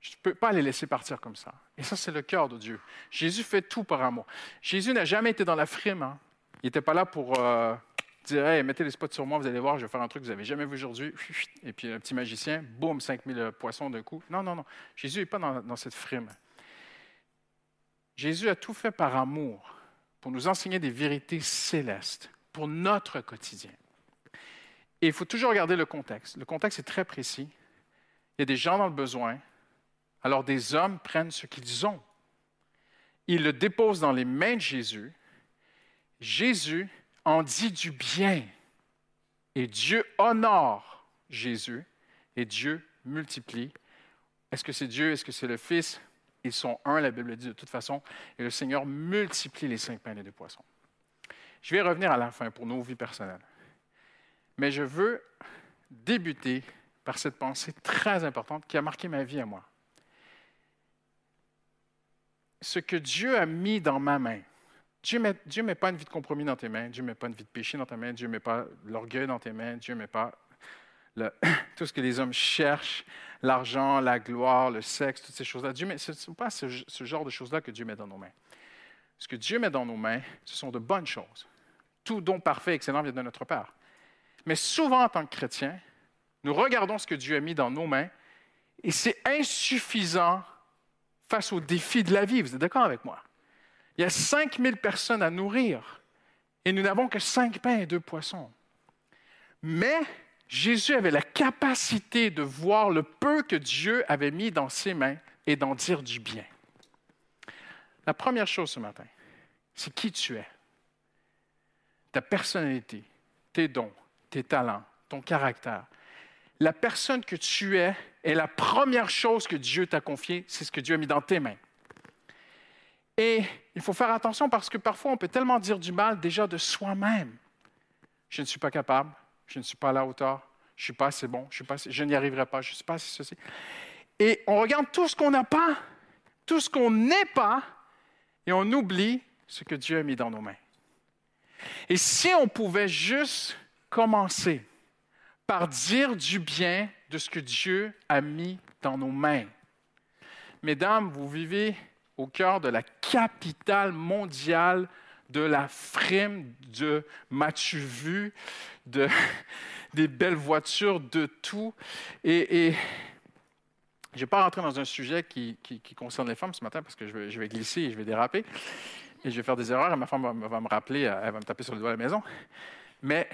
Je ne peux pas les laisser partir comme ça. Et ça, c'est le cœur de Dieu. Jésus fait tout par amour. Jésus n'a jamais été dans la frime. Hein. Il n'était pas là pour euh, dire hey, mettez les spots sur moi, vous allez voir, je vais faire un truc que vous n'avez jamais vu aujourd'hui. Et puis un petit magicien, boum, 5000 poissons d'un coup. Non, non, non. Jésus n'est pas dans, dans cette frime. Jésus a tout fait par amour pour nous enseigner des vérités célestes pour notre quotidien. Et il faut toujours regarder le contexte. Le contexte est très précis. Il y a des gens dans le besoin. Alors des hommes prennent ce qu'ils ont. Ils le déposent dans les mains de Jésus. Jésus en dit du bien. Et Dieu honore Jésus. Et Dieu multiplie. Est-ce que c'est Dieu? Est-ce que c'est le Fils? Ils sont un, la Bible dit de toute façon. Et le Seigneur multiplie les cinq pains et les deux poissons. Je vais revenir à la fin pour nos vies personnelles. Mais je veux débuter par cette pensée très importante qui a marqué ma vie à moi. Ce que Dieu a mis dans ma main, Dieu ne met, pas une vie de compromis dans tes mains, Dieu ne met pas une vie de péché dans ta main, Dieu ne met pas l'orgueil dans tes mains, Dieu ne met pas tout ce que les hommes cherchent, l'argent, la gloire, le sexe, toutes ces choses-là. Ce n'est pas ce, ce genre de choses-là que Dieu met dans nos mains. Ce que Dieu met dans nos mains, ce sont de bonnes choses. Tout don parfait et excellent vient de notre Père. Mais souvent, en tant que chrétien, nous regardons ce que Dieu a mis dans nos mains et c'est insuffisant face aux défis de la vie. Vous êtes d'accord avec moi? Il y a 5000 personnes à nourrir et nous n'avons que cinq pains et deux poissons. Mais Jésus avait la capacité de voir le peu que Dieu avait mis dans ses mains et d'en dire du bien. La première chose ce matin, c'est qui tu es. Ta personnalité, tes dons, tes talents, ton caractère. La personne que tu es est la première chose que Dieu t'a confiée, c'est ce que Dieu a mis dans tes mains. Et il faut faire attention parce que parfois on peut tellement dire du mal déjà de soi-même. Je ne suis pas capable, je ne suis pas à la hauteur, je ne suis pas assez bon, je, n'y arriverai pas, je ne suis pas assez ceci. Et on regarde tout ce qu'on n'a pas, tout ce qu'on n'est pas, et on oublie ce que Dieu a mis dans nos mains. Et si on pouvait juste commencer par dire du bien de ce que Dieu a mis dans nos mains. Mesdames, vous vivez au cœur de la capitale mondiale de la frime, de m'as-tu vu, de, des belles voitures, de tout. Et, je ne vais pas rentrer dans un sujet qui, concerne les femmes ce matin parce que je vais, glisser et je vais déraper et je vais faire des erreurs et ma femme va, va me rappeler, elle va me taper sur le doigt à la maison. Mais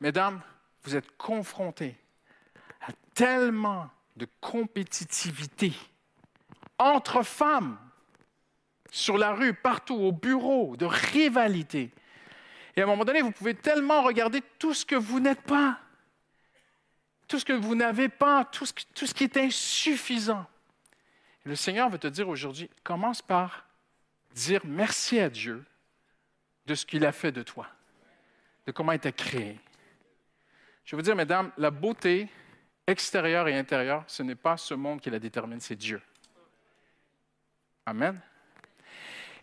Mesdames, vous êtes confrontées à tellement de compétitivité entre femmes, sur la rue, partout, au bureau, de rivalité. Et à un moment donné, vous pouvez tellement regarder tout ce que vous n'êtes pas, tout ce que vous n'avez pas, tout ce, qui est insuffisant. Le Seigneur veut te dire aujourd'hui, commence par dire merci à Dieu de ce qu'il a fait de toi, de comment il t'a créé. Je veux dire, mesdames, la beauté extérieur et intérieur, ce n'est pas ce monde qui la détermine, c'est Dieu. Amen.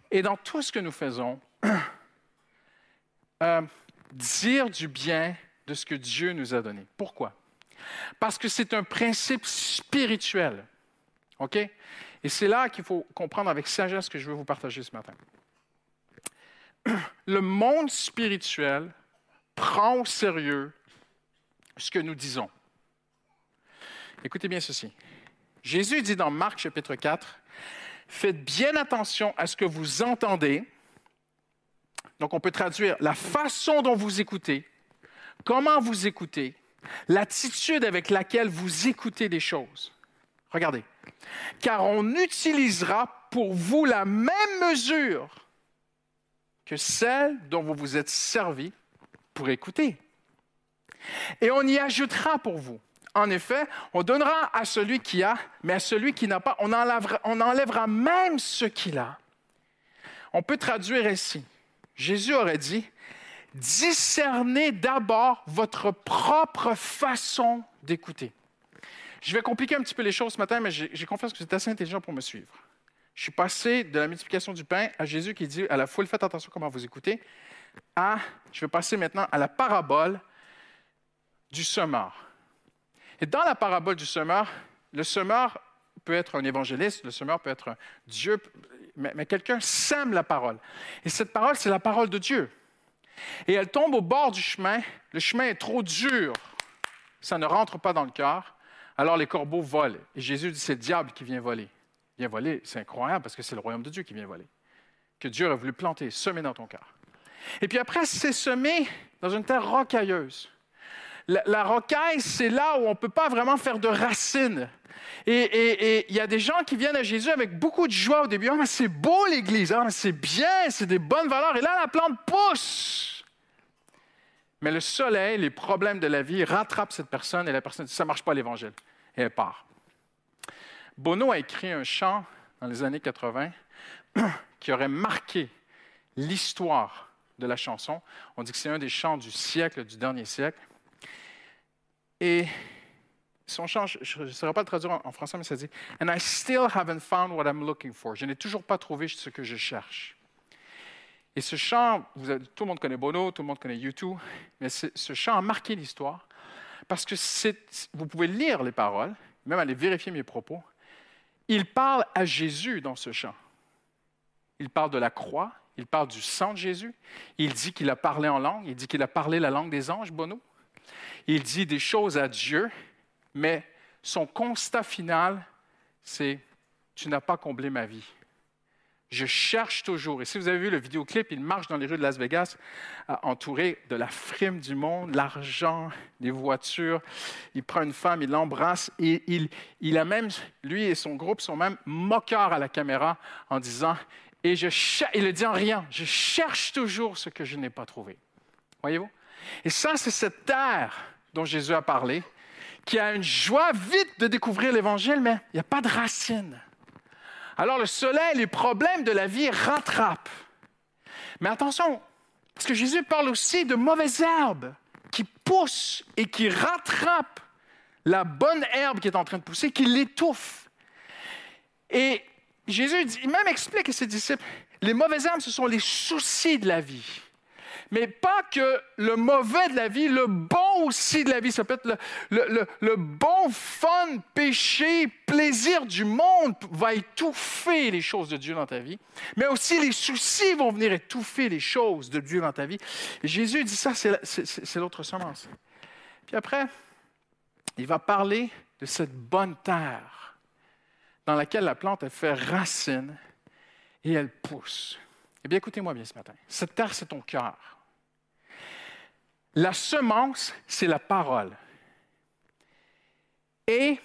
Et dans tout ce que nous faisons, euh, dire du bien de ce que Dieu nous a donné. Pourquoi? Parce que c'est un principe spirituel. OK? Et c'est là qu'il faut comprendre avec sagesse ce que je veux vous partager ce matin. Le monde spirituel prend au sérieux ce que nous disons. Écoutez bien ceci. Jésus dit dans Marc chapitre 4, Faites bien attention à ce que vous entendez. Donc on peut traduire la façon dont vous écoutez, comment vous écoutez, l'attitude avec laquelle vous écoutez les choses. Regardez. Car on utilisera pour vous la même mesure que celle dont vous vous êtes servi pour écouter. Et on y ajoutera pour vous. En effet, on donnera à celui qui a, mais à celui qui n'a pas, on enlèvera, même ce qu'il a. On peut traduire ainsi. Jésus aurait dit, discernez d'abord votre propre façon d'écouter. Je vais compliquer un petit peu les choses ce matin, mais j'ai confiance que êtes assez intelligent pour me suivre. Je suis passé de la multiplication du pain à Jésus qui dit à la foule, faites attention comment vous écoutez, à, je vais passer maintenant à la parabole du semeur. Et dans la parabole du semeur, le semeur peut être un évangéliste, le semeur peut être Dieu, mais, quelqu'un sème la parole. Et cette parole, c'est la parole de Dieu. Et elle tombe au bord du chemin. Le chemin est trop dur. Ça ne rentre pas dans le cœur. Alors les corbeaux volent. Et Jésus dit, c'est le diable qui vient voler. Il vient voler, c'est incroyable parce que c'est le royaume de Dieu qui vient voler. Que Dieu a voulu planter, semer dans ton cœur. Et puis après, c'est semé dans une terre rocailleuse. La, rocaille, c'est là où on ne peut pas vraiment faire de racines. Et il y a des gens qui viennent à Jésus avec beaucoup de joie au début. Mais c'est beau l'Église, ah, c'est bien, c'est des bonnes valeurs. Et là, la plante pousse. Mais le soleil, les problèmes de la vie rattrapent cette personne et la personne dit, ça ne marche pas l'Évangile. Et elle part. Bono a écrit un chant dans les années 80 qui aurait marqué l'histoire de la chanson. On dit que c'est un des chants du siècle, du dernier siècle. Et son chant, je ne saurais pas le traduire en, français, mais ça dit And I still haven't found what I'm looking for. Je n'ai toujours pas trouvé ce que je cherche. Et ce chant, tout le monde connaît Bono, tout le monde connaît YouTube, mais ce chant a marqué l'histoire parce que vous pouvez lire les paroles, même aller vérifier mes propos. Il parle à Jésus dans ce chant. Il parle de la croix, il parle du sang de Jésus, il dit qu'il a parlé en langue, il dit qu'il a parlé la langue des anges, Bono. Il dit des choses à Dieu, mais son constat final, c'est Tu n'as pas comblé ma vie. Je cherche toujours. Et si vous avez vu le vidéoclip, il marche dans les rues de Las Vegas, euh, entouré de la frime du monde, l'argent, les voitures. Il prend une femme, il l'embrasse et il, il a même, lui et son groupe sont même moqueurs à la caméra en disant, et je il le dit en riant, je cherche toujours ce que je n'ai pas trouvé. Voyez-vous? Et ça, c'est cette terre dont Jésus a parlé, qui a une joie vite de découvrir l'Évangile, mais il n'y a pas de racines. Alors le soleil, les problèmes de la vie rattrapent. Mais attention, parce que Jésus parle aussi de mauvaises herbes qui poussent et qui rattrapent la bonne herbe qui est en train de pousser, qui l'étouffe. Et Jésus dit, il même explique à ses disciples, les mauvaises herbes, ce sont les soucis de la vie mais pas que le mauvais de la vie, le bon aussi de la vie. Ça peut être le, bon fun, péché, plaisir du monde va étouffer les choses de Dieu dans ta vie, mais aussi les soucis vont venir étouffer les choses de Dieu dans ta vie. Et Jésus dit ça, c'est l'autre semence. Puis après, il va parler de cette bonne terre dans laquelle la plante, elle fait racine et elle pousse. Eh bien, écoutez-moi bien ce matin. Cette terre, c'est ton cœur. La semence, c'est la parole. Et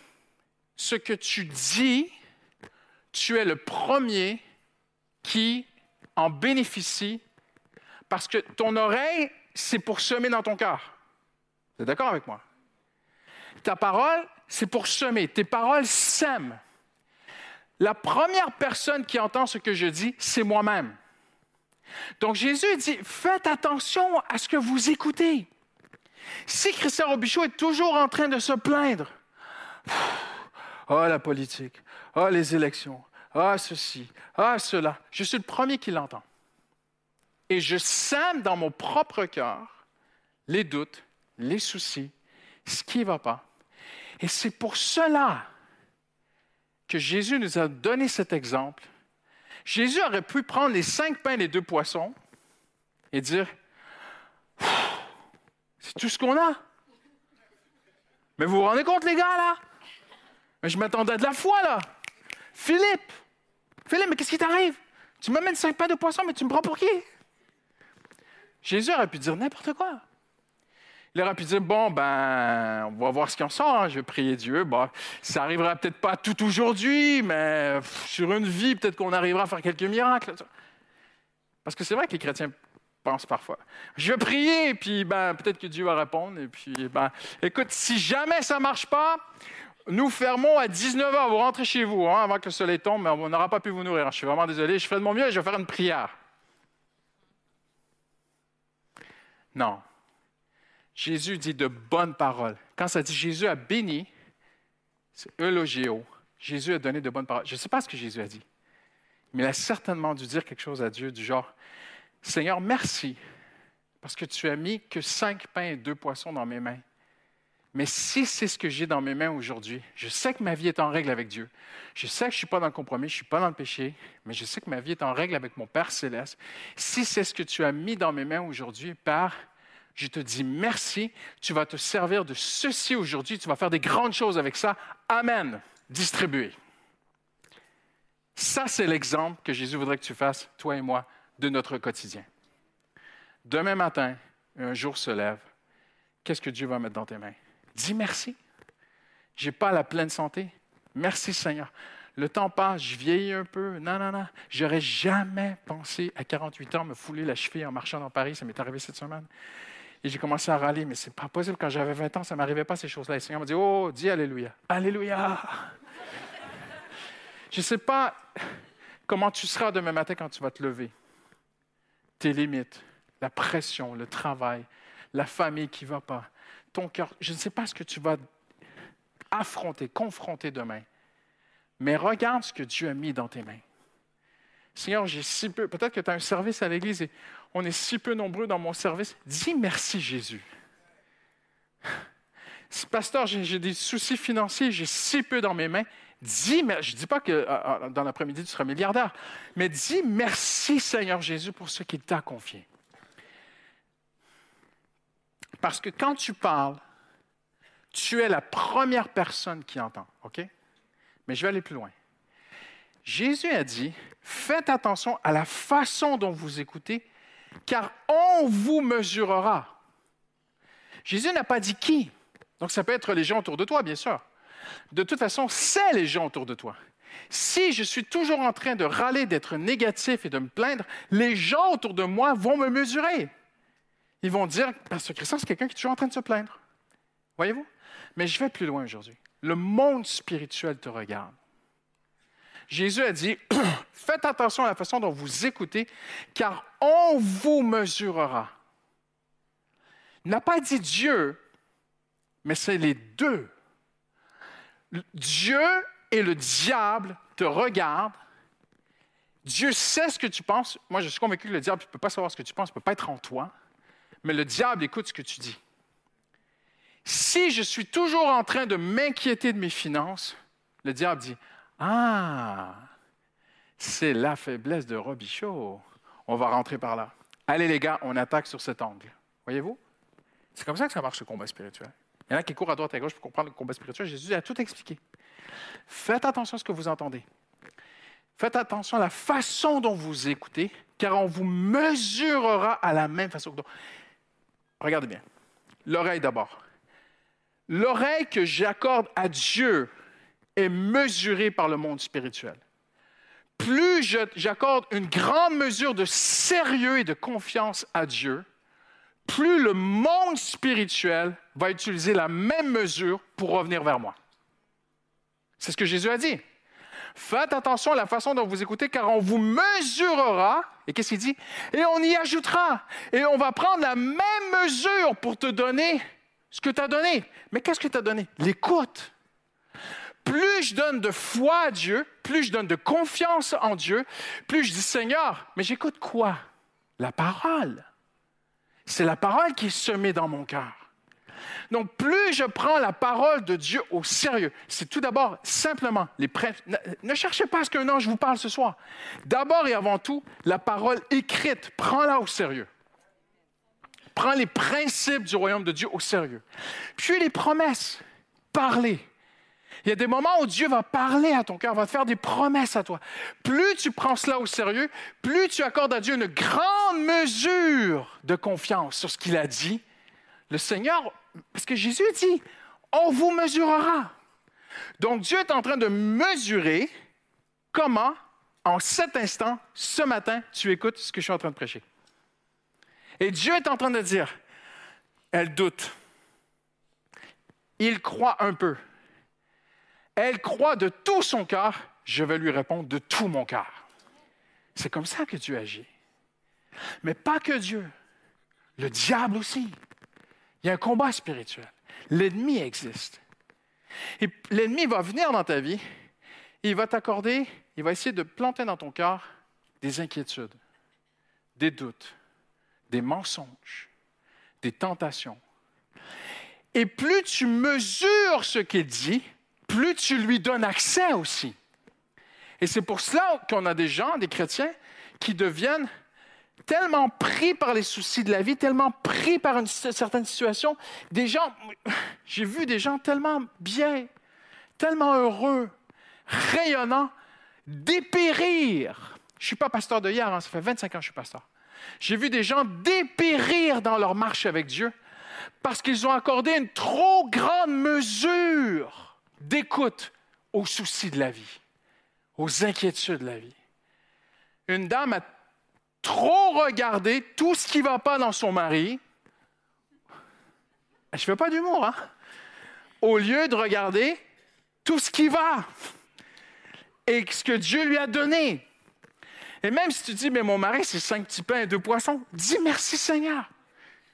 ce que tu dis, tu es le premier qui en bénéficie parce que ton oreille, c'est pour semer dans ton cœur. Vous êtes d'accord avec moi? Ta parole, c'est pour semer. Tes paroles sèment. La première personne qui entend ce que je dis, c'est moi-même. Donc Jésus dit, faites attention à ce que vous écoutez. Si Christian Robichaud est toujours en train de se plaindre Oh, la politique. Oh, les élections. Ah, ceci. Ah, cela. Je suis le premier qui l'entend. Et je sème dans mon propre cœur les doutes, les soucis, ce qui ne va pas. Et c'est pour cela que Jésus nous a donné cet exemple. Jésus aurait pu prendre les cinq pains et les deux poissons et dire, c'est tout ce qu'on a. Mais vous vous rendez compte, les gars, là? Mais je m'attendais à de la foi, là. Philippe, Philippe, mais qu'est-ce qui t'arrive? Tu m'amènes cinq pains de poisson, mais tu me prends pour qui? Jésus aurait pu dire n'importe quoi. Il aurait pu dire, bon, ben, on va voir ce qui en sort, hein. je vais prier Dieu. Bon, ça arrivera peut-être pas tout aujourd'hui, mais sur une vie, peut-être qu'on arrivera à faire quelques miracles. Parce que c'est vrai que les chrétiens pensent parfois. Je vais prier, puis ben, peut-être que Dieu va répondre. Et puis, ben, écoute, si jamais ça marche pas, nous fermons à 19h. Vous rentrez chez vous hein, avant que le soleil tombe, mais on n'aura pas pu vous nourrir. Je suis vraiment désolé. Je ferai de mon mieux et je vais faire une prière. Non. Jésus dit de bonnes paroles. Quand ça dit Jésus a béni, c'est eulogio. Jésus a donné de bonnes paroles. Je ne sais pas ce que Jésus a dit, mais il a certainement dû dire quelque chose à Dieu du genre Seigneur, merci, parce que tu as mis que cinq pains et deux poissons dans mes mains. Mais si c'est ce que j'ai dans mes mains aujourd'hui, je sais que ma vie est en règle avec Dieu. Je sais que je ne suis pas dans le compromis, je ne suis pas dans le péché, mais je sais que ma vie est en règle avec mon Père céleste. Si c'est ce que tu as mis dans mes mains aujourd'hui, Père, je te dis merci, tu vas te servir de ceci aujourd'hui, tu vas faire des grandes choses avec ça. Amen. Distribuer. Ça, c'est l'exemple que Jésus voudrait que tu fasses, toi et moi, de notre quotidien. Demain matin, un jour se lève, qu'est-ce que Dieu va mettre dans tes mains? Dis merci. Je n'ai pas la pleine santé. Merci Seigneur. Le temps passe, je vieillis un peu. Non, non, non. J'aurais jamais pensé à 48 ans me fouler la cheville en marchant dans Paris. Ça m'est arrivé cette semaine. Et j'ai commencé à râler, mais c'est pas possible. Quand j'avais 20 ans, ça ne m'arrivait pas ces choses-là. Et le Seigneur m'a dit Oh, dis Alléluia. Alléluia. Je ne sais pas comment tu seras demain matin quand tu vas te lever. Tes limites, la pression, le travail, la famille qui ne va pas, ton cœur. Je ne sais pas ce que tu vas affronter, confronter demain. Mais regarde ce que Dieu a mis dans tes mains. Seigneur, j'ai si peu. Peut-être que tu as un service à l'Église et on est si peu nombreux dans mon service. Dis merci, Jésus. Pasteur, j'ai des soucis financiers, j'ai si peu dans mes mains. Dis, je ne dis pas que euh, euh, dans l'après-midi, tu seras milliardaire, mais dis merci, Seigneur Jésus, pour ce qu'il t'a confié. Parce que quand tu parles, tu es la première personne qui entend, OK? Mais je vais aller plus loin. Jésus a dit, faites attention à la façon dont vous écoutez, car on vous mesurera. Jésus n'a pas dit qui. Donc ça peut être les gens autour de toi, bien sûr. De toute façon, c'est les gens autour de toi. Si je suis toujours en train de râler, d'être négatif et de me plaindre, les gens autour de moi vont me mesurer. Ils vont dire, Pasteur Christian, c'est quelqu'un qui est toujours en train de se plaindre. Voyez-vous? Mais je vais plus loin aujourd'hui. Le monde spirituel te regarde. Jésus a dit, faites attention à la façon dont vous écoutez, car on vous mesurera. Il n'a pas dit Dieu, mais c'est les deux. Dieu et le diable te regardent. Dieu sait ce que tu penses. Moi, je suis convaincu que le diable ne peut pas savoir ce que tu penses, ne peut pas être en toi mais le diable écoute ce que tu dis. Si je suis toujours en train de m'inquiéter de mes finances, le diable dit Ah, c'est la faiblesse de Robichaud. On va rentrer par là. Allez, les gars, on attaque sur cet angle. Voyez-vous? C'est comme ça que ça marche le combat spirituel. Il y en a qui courent à droite et à gauche pour comprendre le combat spirituel. Jésus a tout expliqué. Faites attention à ce que vous entendez. Faites attention à la façon dont vous écoutez, car on vous mesurera à la même façon que Regardez bien. L'oreille d'abord. L'oreille que j'accorde à Dieu est mesurée par le monde spirituel. Plus j'accorde une grande mesure de sérieux et de confiance à Dieu, plus le monde spirituel va utiliser la même mesure pour revenir vers moi. C'est ce que Jésus a dit. Faites attention à la façon dont vous écoutez, car on vous mesurera. Et qu'est-ce qu'il dit? Et on y ajoutera. Et on va prendre la même mesure pour te donner ce que tu as donné. Mais qu'est-ce que tu as donné? L'écoute. Plus je donne de foi à Dieu, plus je donne de confiance en Dieu, plus je dis Seigneur, mais j'écoute quoi? La parole. C'est la parole qui est semée dans mon cœur. Donc, plus je prends la parole de Dieu au sérieux, c'est tout d'abord simplement les ne, ne cherchez pas à ce qu'un ange vous parle ce soir. D'abord et avant tout, la parole écrite, prends-la au sérieux. Prends les principes du royaume de Dieu au sérieux. Puis les promesses, parlez. Il y a des moments où Dieu va parler à ton cœur, va te faire des promesses à toi. Plus tu prends cela au sérieux, plus tu accordes à Dieu une grande mesure de confiance sur ce qu'il a dit. Le Seigneur, parce que Jésus dit, on vous mesurera. Donc Dieu est en train de mesurer comment, en cet instant, ce matin, tu écoutes ce que je suis en train de prêcher. Et Dieu est en train de dire, elle doute. Il croit un peu. Elle croit de tout son cœur, je vais lui répondre de tout mon cœur. C'est comme ça que Dieu agit. Mais pas que Dieu, le diable aussi. Il y a un combat spirituel. L'ennemi existe. Et l'ennemi va venir dans ta vie, il va t'accorder, il va essayer de planter dans ton cœur des inquiétudes, des doutes, des mensonges, des tentations. Et plus tu mesures ce qu'il dit, plus tu lui donnes accès aussi. Et c'est pour cela qu'on a des gens, des chrétiens, qui deviennent tellement pris par les soucis de la vie, tellement pris par une certaine situation. Des gens, j'ai vu des gens tellement bien, tellement heureux, rayonnants, dépérir. Je ne suis pas pasteur de hier, hein, ça fait 25 ans que je suis pasteur. J'ai vu des gens dépérir dans leur marche avec Dieu parce qu'ils ont accordé une trop grande mesure d'écoute aux soucis de la vie, aux inquiétudes de la vie. Une dame a trop regardé tout ce qui ne va pas dans son mari. Je ne fais pas d'humour, hein? Au lieu de regarder tout ce qui va et ce que Dieu lui a donné. Et même si tu dis, mais mon mari, c'est cinq petits pains et deux poissons, dis merci Seigneur.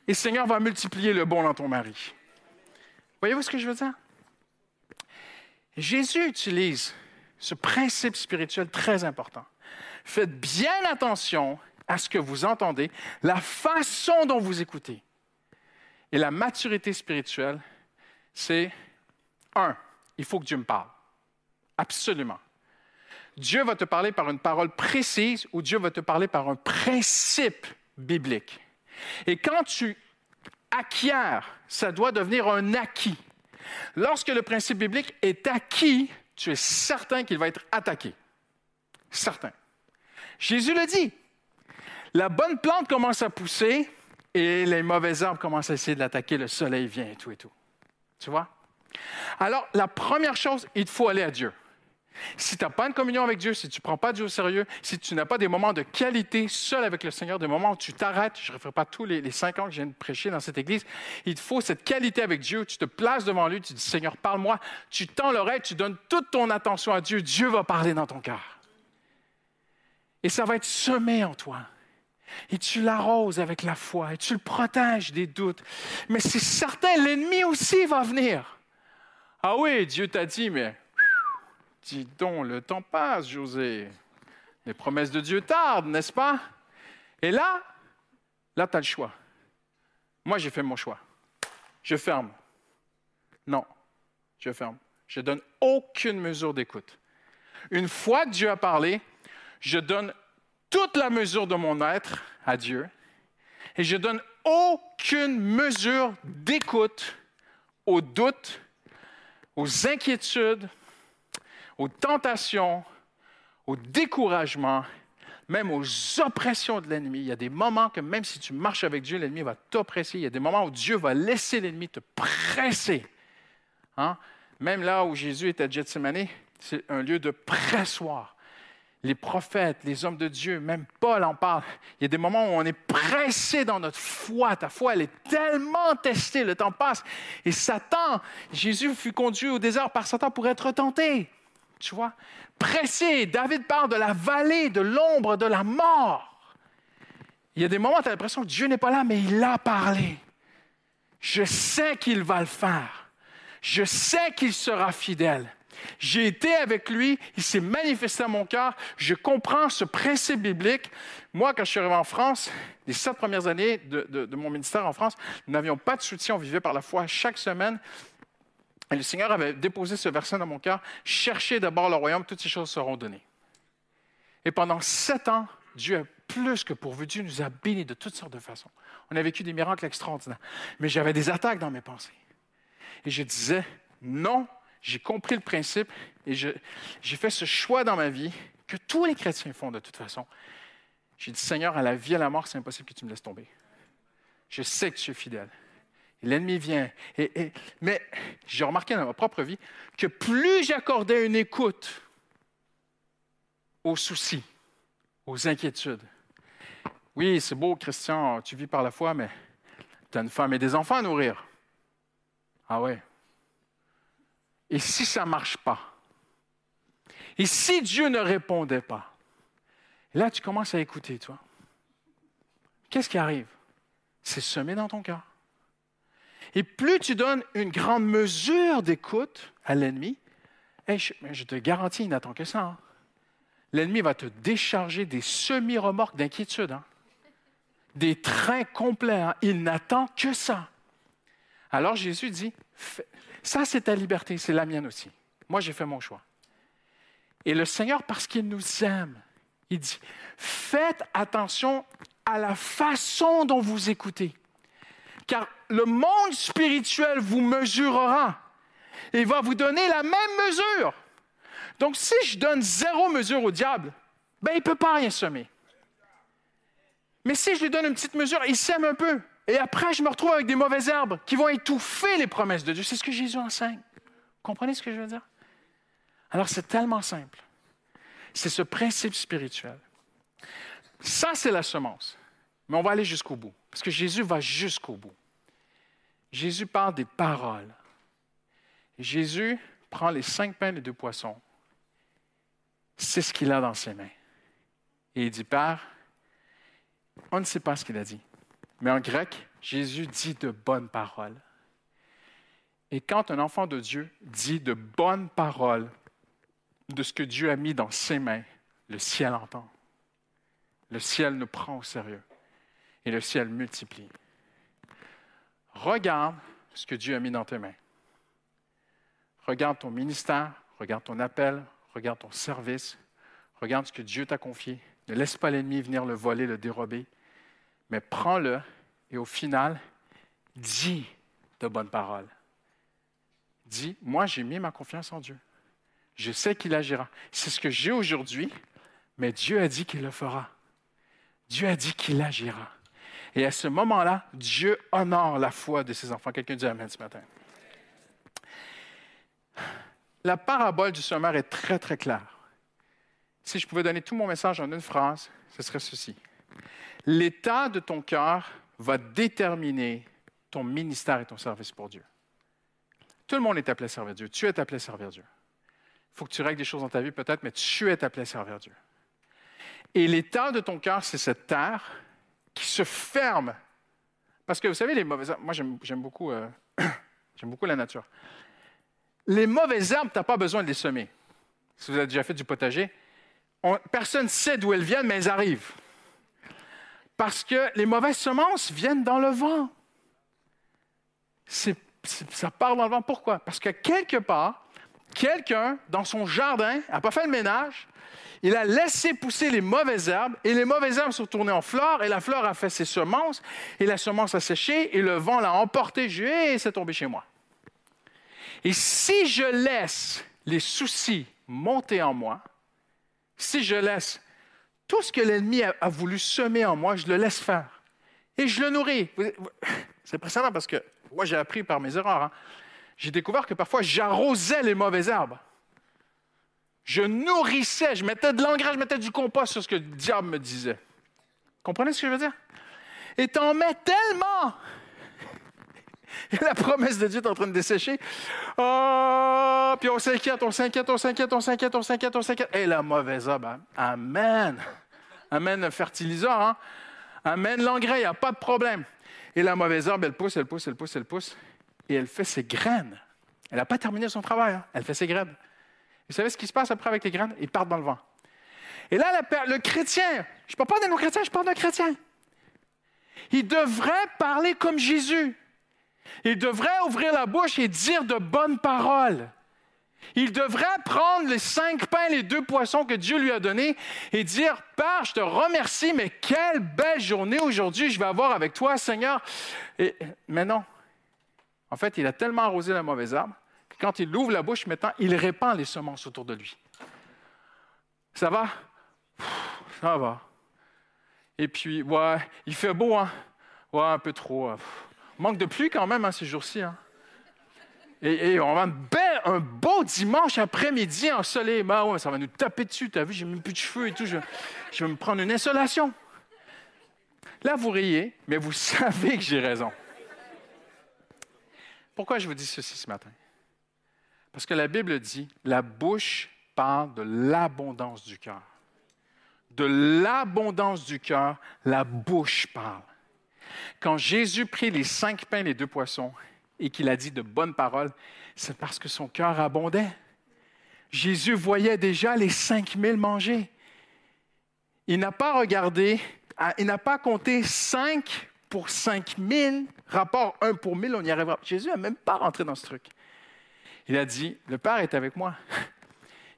Et Seigneur va multiplier le bon dans ton mari. Voyez-vous ce que je veux dire? Jésus utilise ce principe spirituel très important. Faites bien attention à ce que vous entendez, la façon dont vous écoutez. Et la maturité spirituelle, c'est, un, il faut que Dieu me parle. Absolument. Dieu va te parler par une parole précise ou Dieu va te parler par un principe biblique. Et quand tu acquiers, ça doit devenir un acquis. Lorsque le principe biblique est acquis, tu es certain qu'il va être attaqué. Certain. Jésus le dit. La bonne plante commence à pousser et les mauvaises arbres commencent à essayer de l'attaquer. Le soleil vient et tout et tout. Tu vois? Alors, la première chose, il faut aller à Dieu. Si tu n'as pas une communion avec Dieu, si tu ne prends pas Dieu au sérieux, si tu n'as pas des moments de qualité seul avec le Seigneur, des moments où tu t'arrêtes, je ne réfère pas tous les, cinq ans que je viens de prêcher dans cette église, il te faut cette qualité avec Dieu, tu te places devant lui, tu dis Seigneur, parle-moi, tu tends l'oreille, tu donnes toute ton attention à Dieu, Dieu va parler dans ton cœur. Et ça va être semé en toi. Et tu l'arroses avec la foi et tu le protèges des doutes. Mais c'est certain, l'ennemi aussi va venir. Ah oui, Dieu t'a dit, mais Dis donc, le temps passe, José. Les promesses de Dieu tardent, n'est-ce pas? Et là, là, tu as le choix. Moi, j'ai fait mon choix. Je ferme. Non, je ferme. Je donne aucune mesure d'écoute. Une fois que Dieu a parlé, je donne toute la mesure de mon être à Dieu et je donne aucune mesure d'écoute aux doutes, aux inquiétudes, aux tentations, au découragement, même aux oppressions de l'ennemi. Il y a des moments que même si tu marches avec Dieu, l'ennemi va t'oppresser. Il y a des moments où Dieu va laisser l'ennemi te presser. Hein? Même là où Jésus était à Gethsemane, c'est un lieu de pressoir. Les prophètes, les hommes de Dieu, même Paul en parle. Il y a des moments où on est pressé dans notre foi. Ta foi, elle est tellement testée, le temps passe. Et Satan, Jésus fut conduit au désert par Satan pour être tenté tu vois. Pressé, David parle de la vallée de l'ombre de la mort. Il y a des moments où tu as l'impression que Dieu n'est pas là, mais il a parlé. Je sais qu'il va le faire. Je sais qu'il sera fidèle. J'ai été avec lui, il s'est manifesté à mon cœur, je comprends ce principe biblique. Moi, quand je suis arrivé en France, les sept premières années de, de- de mon ministère en France, nous n'avions pas de soutien, on vivait par la foi chaque semaine. Et le Seigneur avait déposé ce verset dans mon cœur, cherchez d'abord le royaume, toutes ces choses seront données. Et pendant sept ans, Dieu a plus que pourvu. Dieu nous a bénis de toutes sortes de façons. On a vécu des miracles extraordinaires. Mais j'avais des attaques dans mes pensées. Et je disais, non, j'ai compris le principe et j'ai fait ce choix dans ma vie que tous les chrétiens font de toute façon. J'ai dit, Seigneur, à la vie et à la mort, c'est impossible que tu me laisses tomber. Je sais que tu es fidèle. L'ennemi vient. Mais j'ai remarqué dans ma propre vie que plus j'accordais une écoute aux soucis, aux inquiétudes. Oui, c'est beau, Christian, tu vis par la foi, mais tu as une femme et des enfants à nourrir. Ah ouais. Et si ça ne marche pas? Et si Dieu ne répondait pas? Là, tu commences à écouter, toi. Qu'est-ce qui arrive? C'est semé dans ton cœur. Et plus tu donnes une grande mesure d'écoute à l'ennemi, hey, je, te garantis, il n'attend que ça. hein. L'ennemi va te décharger des semi-remorques d'inquiétude, hein. des trains complets. hein. Il n'attend que ça. Alors Jésus dit, ça c'est ta liberté, c'est la mienne aussi. Moi j'ai fait mon choix. Et le Seigneur, parce qu'il nous aime, il dit, faites attention à la façon dont vous écoutez. Car le monde spirituel vous mesurera et va vous donner la même mesure. Donc, si je donne zéro mesure au diable, ben, il ne peut pas rien semer. Mais si je lui donne une petite mesure, il sème un peu. Et après, je me retrouve avec des mauvaises herbes qui vont étouffer les promesses de Dieu. C'est ce que Jésus enseigne. Comprenez ce que je veux dire? Alors, c'est tellement simple. C'est ce principe spirituel. Ça, c'est la semence. Mais on va aller jusqu'au bout. Parce que Jésus va jusqu'au bout. Jésus parle des paroles. Jésus prend les cinq pains et les deux poissons. C'est ce qu'il a dans ses mains. Et il dit, Père, on ne sait pas ce qu'il a dit. Mais en grec, Jésus dit de bonnes paroles. Et quand un enfant de Dieu dit de bonnes paroles de ce que Dieu a mis dans ses mains, le ciel entend. Le ciel nous prend au sérieux. Et le ciel multiplie. Regarde ce que Dieu a mis dans tes mains. Regarde ton ministère, regarde ton appel, regarde ton service, regarde ce que Dieu t'a confié. Ne laisse pas l'ennemi venir le voler, le dérober, mais prends-le et au final, dis de bonnes paroles. Dis, moi j'ai mis ma confiance en Dieu. Je sais qu'il agira. C'est ce que j'ai aujourd'hui, mais Dieu a dit qu'il le fera. Dieu a dit qu'il agira. Et à ce moment-là, Dieu honore la foi de ses enfants. Quelqu'un dit Amen ce matin. La parabole du semeur est très, très claire. Si je pouvais donner tout mon message en une phrase, ce serait ceci. L'état de ton cœur va déterminer ton ministère et ton service pour Dieu. Tout le monde est appelé à servir Dieu. Tu es appelé à servir Dieu. Il faut que tu règles des choses dans ta vie peut-être, mais tu es appelé à servir Dieu. Et l'état de ton cœur, c'est cette terre qui se ferme. Parce que vous savez, les mauvaises herbes, moi j'aime beaucoup, euh, beaucoup la nature. Les mauvaises herbes, tu n'as pas besoin de les semer. Si vous avez déjà fait du potager, on- personne ne sait d'où elles viennent, mais elles arrivent. Parce que les mauvaises semences viennent dans le vent. Ça part dans le vent. Pourquoi? Parce que quelque part, quelqu'un, dans son jardin, n'a pas fait le ménage, il a laissé pousser les mauvaises herbes, et les mauvaises herbes sont tournées en fleurs, et la fleur a fait ses semences, et la semence a séché, et le vent l'a emporté, et c'est tombé chez moi. Et si je laisse les soucis monter en moi, si je laisse tout ce que l'ennemi a, voulu semer en moi, je le laisse faire. Et je le nourris. C'est impressionnant parce que moi, j'ai appris par mes erreurs. hein. J'ai découvert que parfois, j'arrosais les mauvaises herbes. Je nourrissais, je mettais de l'engrais, je mettais du compost sur ce que le diable me disait. Comprenez ce que je veux dire? Et t'en mets tellement! La promesse de Dieu est en train de dessécher. Oh, puis on s'inquiète, on s'inquiète, on s'inquiète, on s'inquiète, on s'inquiète, on s'inquiète. Et la mauvaise herbe, hein? Amen. Amen fertiliseur, hein? Amen l'engrais, il n'y a pas de problème. Et la mauvaise herbe, elle pousse, elle pousse, elle pousse, elle pousse. Et elle fait ses graines. Elle n'a pas terminé son travail, hein? elle fait ses graines. Vous savez ce qui se passe après avec les graines? Ils partent dans le vent. Et là, le chrétien, je ne parle pas d'un non-chrétien, je parle d'un chrétien. Il devrait parler comme Jésus. Il devrait ouvrir la bouche et dire de bonnes paroles. Il devrait prendre les cinq pains, les deux poissons que Dieu lui a donnés et dire, Père, je te remercie, mais quelle belle journée aujourd'hui je vais avoir avec toi, Seigneur. Mais non. En fait, il a tellement arrosé la mauvaise arbre quand il ouvre la bouche maintenant, il répand les semences autour de lui. Ça va? Ça va. Et puis, ouais, il fait beau, hein? Ouais, un peu trop. Hein. Manque de pluie quand même, hein, ces jours-ci. Hein? Et, on va un, un beau dimanche après-midi ensoleillé. Bah ouais, ça va nous taper dessus. Tu as vu, j'ai même plus de cheveux et tout. Je, je vais me prendre une insolation. Là, vous riez, mais vous savez que j'ai raison. Pourquoi je vous dis ceci ce matin? Parce que la Bible dit, la bouche parle de l'abondance du cœur de l'abondance du cœur, la bouche parle. Quand Jésus prit les cinq pains et les deux poissons et qu'il a dit de bonnes paroles, c'est parce que son cœur abondait. Jésus voyait déjà les cinq mille manger. Il n'a pas regardé, il n'a pas compté cinq pour cinq mille, rapport un pour mille, on y arrivera. Jésus n'a même pas rentré dans ce truc. Il a dit, le Père est avec moi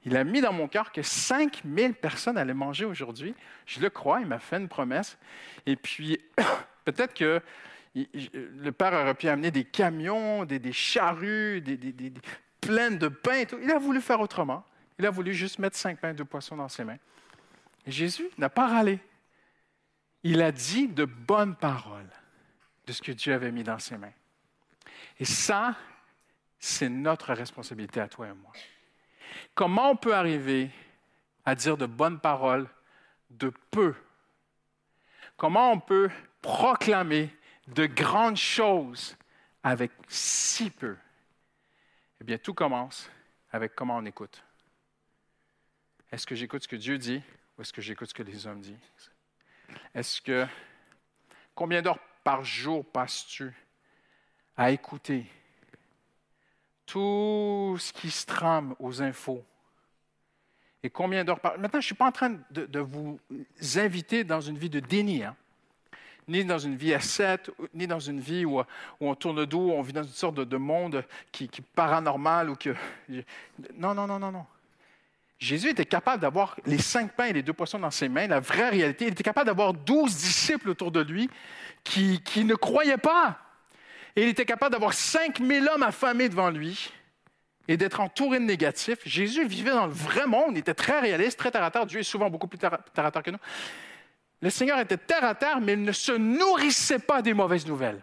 il a mis dans mon cœur que 5000 personnes allaient manger aujourd'hui. Je le crois, il m'a fait une promesse. Et puis, peut-être que le Père aurait pu amener des camions, des, charrues, des, pleines de pain. tout. Il a voulu faire autrement. Il a voulu juste mettre cinq pains et deux poissons dans ses mains. Et Jésus n'a pas râlé. Il a dit de bonnes paroles de ce que Dieu avait mis dans ses mains. Et ça, c'est notre responsabilité à toi et moi. Comment on peut arriver à dire de bonnes paroles de peu? Comment on peut proclamer de grandes choses avec si peu? Eh bien, tout commence avec comment on écoute. Est-ce que j'écoute ce que Dieu dit ou est-ce que j'écoute ce que les hommes disent? Est-ce que combien d'heures par jour passes-tu à écouter tout ce qui se trame aux infos. Et combien d'heures. Maintenant, je ne suis pas en train de, vous inviter dans une vie de déni, hein. ni dans une vie à sept, ni dans une vie où, on tourne le dos, on vit dans une sorte de, monde qui, qui paranormal ou que... Non, non, non, non, non. Jésus était capable d'avoir les cinq pains et les deux poissons dans ses mains, la vraie réalité. Il était capable d'avoir douze disciples autour de lui qui ne croyaient pas. Et il était capable d'avoir 5000 hommes affamés devant lui et d'être entouré de négatifs. Jésus vivait dans le vrai monde, il était très réaliste, très terre à terre. Dieu est souvent beaucoup plus terre à terre que nous. Le Seigneur était terre à terre, mais il ne se nourrissait pas des mauvaises nouvelles.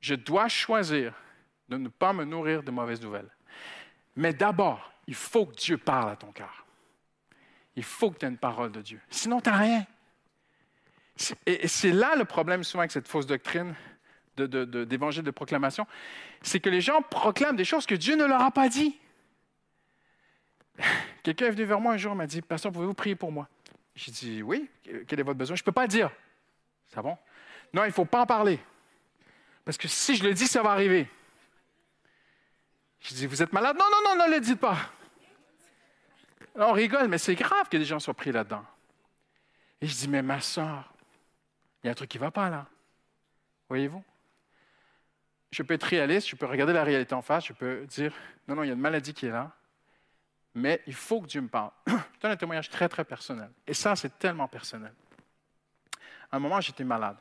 Je dois choisir de ne pas me nourrir de mauvaises nouvelles. Mais d'abord, il faut que Dieu parle à ton cœur. Il faut que tu aies une parole de Dieu. Sinon, tu n'as rien. Et c'est là le problème souvent avec cette fausse doctrine d'évangile de, proclamation, c'est que les gens proclament des choses que Dieu ne leur a pas dit. Quelqu'un est venu vers moi un jour et m'a dit, Pasteur, pouvez-vous prier pour moi? J'ai dit, oui, quel est votre besoin? Je ne peux pas le dire. C'est bon? Non, il ne faut pas en parler. Parce que si je le dis, ça va arriver. J'ai dit, vous êtes malade? Non, non, non, ne le dites pas. on rigole, mais c'est grave que des gens soient pris là-dedans. Et je dis, mais ma soeur, il y a un truc qui ne va pas là. Voyez-vous? Je peux être réaliste, je peux regarder la réalité en face, je peux dire, non, non, il y a une maladie qui est là, mais il faut que Dieu me parle. C'est un témoignage très, très personnel. Et ça, c'est tellement personnel. À un moment, j'étais malade.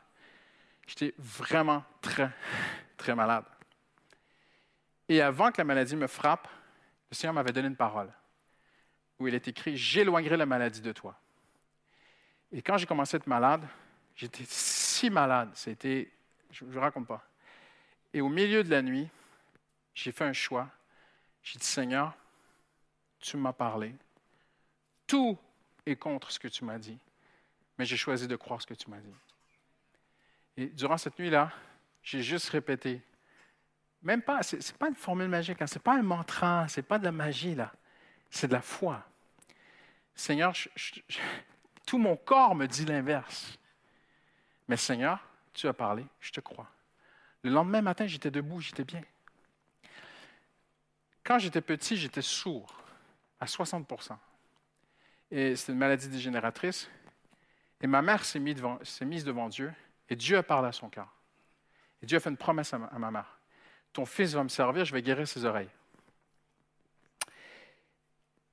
J'étais vraiment très, très malade. Et avant que la maladie me frappe, le Seigneur m'avait donné une parole où il est écrit J'éloignerai la maladie de toi. Et quand j'ai commencé à être malade, J'étais si malade, c'était, je ne vous raconte pas. Et au milieu de la nuit, j'ai fait un choix. J'ai dit, Seigneur, tu m'as parlé. Tout est contre ce que tu m'as dit, mais j'ai choisi de croire ce que tu m'as dit. Et durant cette nuit-là, j'ai juste répété, même pas, ce n'est pas une formule magique, hein, ce n'est pas un mantra, ce n'est pas de la magie, là. C'est de la foi. Seigneur, tout mon corps me dit l'inverse. Mais Seigneur, tu as parlé, je te crois. Le lendemain matin, j'étais debout, j'étais bien. Quand j'étais petit, j'étais sourd à 60% Et c'est une maladie dégénératrice. Et ma mère s'est mise, devant, Dieu et Dieu a parlé à son cœur. Et Dieu a fait une promesse à ma, mère. Ton fils va me servir, je vais guérir ses oreilles.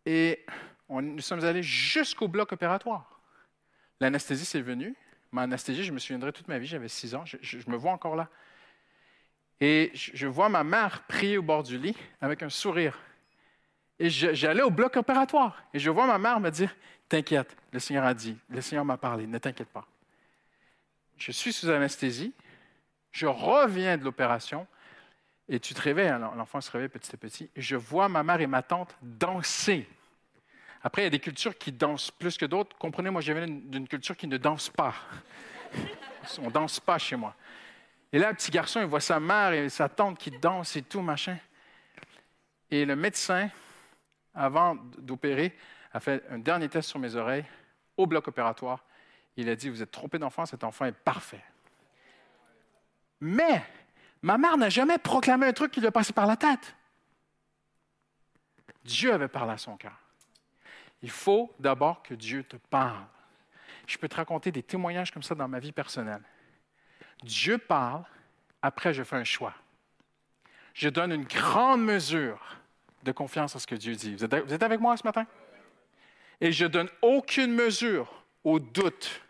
Et nous sommes allés jusqu'au bloc opératoire. L'anesthésie s'est venue. Ma anesthésie, je me souviendrai toute ma vie, j'avais 6 ans, je, me vois encore là. Et je, je vois ma mère prier au bord du lit avec un sourire. Et j'allais au bloc opératoire. Et je vois ma mère me dire T'inquiète, le Seigneur a dit, le Seigneur m'a parlé, ne t'inquiète pas. Je suis sous anesthésie, je reviens de l'opération, et tu te réveilles, hein, l'enfant se réveille petit à petit, et je vois ma mère et ma tante danser. Après, il y a des cultures qui dansent plus que d'autres. Comprenez, moi, je viens d'une culture qui ne danse pas. On ne danse pas chez moi. Et là, le petit garçon, il voit sa mère et sa tante qui dansent et tout, machin. Et le médecin, avant d'opérer, a fait un dernier test sur mes oreilles au bloc opératoire. Il a dit, vous êtes trompé d'enfant, cet enfant est parfait. Mais ma mère n'a jamais proclamé un truc qui lui a passé par la tête. Dieu avait parlé à son cœur. Il faut d'abord que Dieu te parle. Je peux te raconter des témoignages comme ça dans ma vie personnelle. Dieu parle, après je fais un choix. Je donne une grande mesure de confiance à ce que Dieu dit. Vous êtes, avec moi ce matin? Et je donne aucune mesure au doute,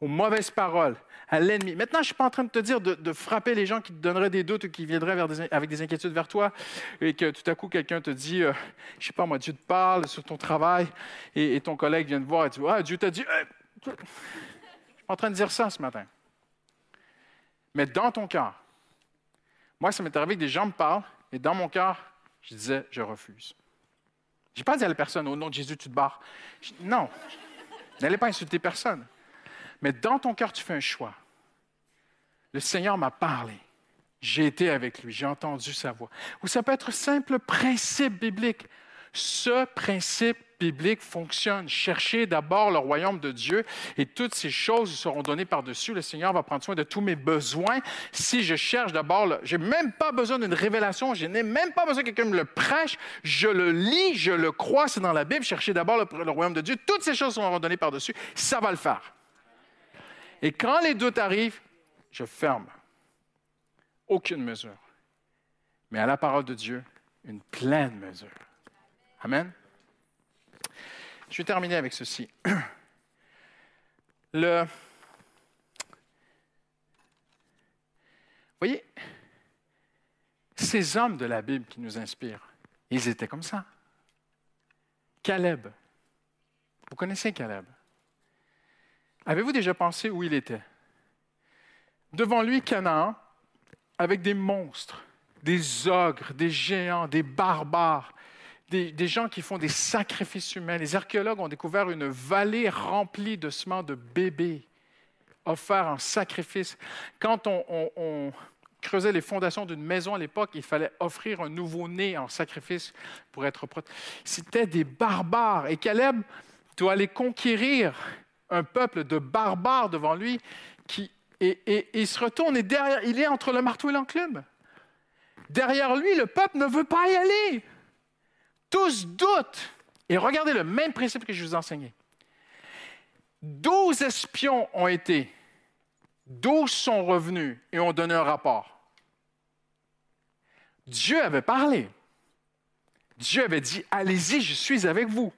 aux mauvaises paroles, à l'ennemi. Maintenant, je ne suis pas en train de te dire de, frapper les gens qui te donneraient des doutes ou qui viendraient avec des inquiétudes vers toi et que tout à coup, quelqu'un te dit, euh, je ne sais pas moi, Dieu te parle sur ton travail et, ton collègue vient te voir et tu dis, ah, Dieu t'a dit, Euh, je ne suis pas en train de dire ça ce matin. Mais dans ton cœur, moi, ça m'est arrivé que des gens me parlent et dans mon cœur, je disais, je refuse. Je n'ai pas dit à la personne, au nom de Jésus, tu te barres. Non, n'allez pas insulter personne. Mais dans ton cœur, tu fais un choix. Le Seigneur m'a parlé. J'ai été avec lui, j'ai entendu sa voix. Ou ça peut être simple principe biblique. Ce principe biblique fonctionne. Cherchez d'abord le royaume de Dieu et toutes ces choses seront données par-dessus. Le Seigneur va prendre soin de tous mes besoins. Si je cherche d'abord, le- j'ai même pas besoin d'une révélation, je n'ai même pas besoin que quelqu'un me le prêche. Je le lis, je le crois, c'est dans la Bible. Cherchez d'abord le, le royaume de Dieu. Toutes ces choses seront données par-dessus. Ça va le faire. Et quand les doutes arrivent, je ferme. Aucune mesure. Mais à la parole de Dieu, une pleine mesure. Amen. Je vais terminer avec ceci. Le... Voyez, ces hommes de la Bible qui nous inspirent, ils étaient comme ça. Caleb. Vous connaissez Caleb? Avez-vous déjà pensé où il était? Devant lui, Canaan, avec des monstres, des ogres, des géants, des barbares, des, gens qui font des sacrifices humains. Les archéologues ont découvert une vallée remplie d'ossements de bébés offerts en sacrifice. Quand on, creusait les fondations d'une maison à l'époque, il fallait offrir un nouveau-né en sacrifice pour être protégé. C'était des barbares. Et Caleb doit aller conquérir un peuple de barbares devant lui qui, et, et- il se retourne et derrière, il est entre le marteau et l'enclume. Derrière lui, le peuple ne veut pas y aller. Tous doutent. Et regardez le même principe que je vous ai enseigné. Douze espions ont été, douze sont revenus et ont donné un rapport. Dieu avait parlé. Dieu avait dit, allez-y, je suis avec vous.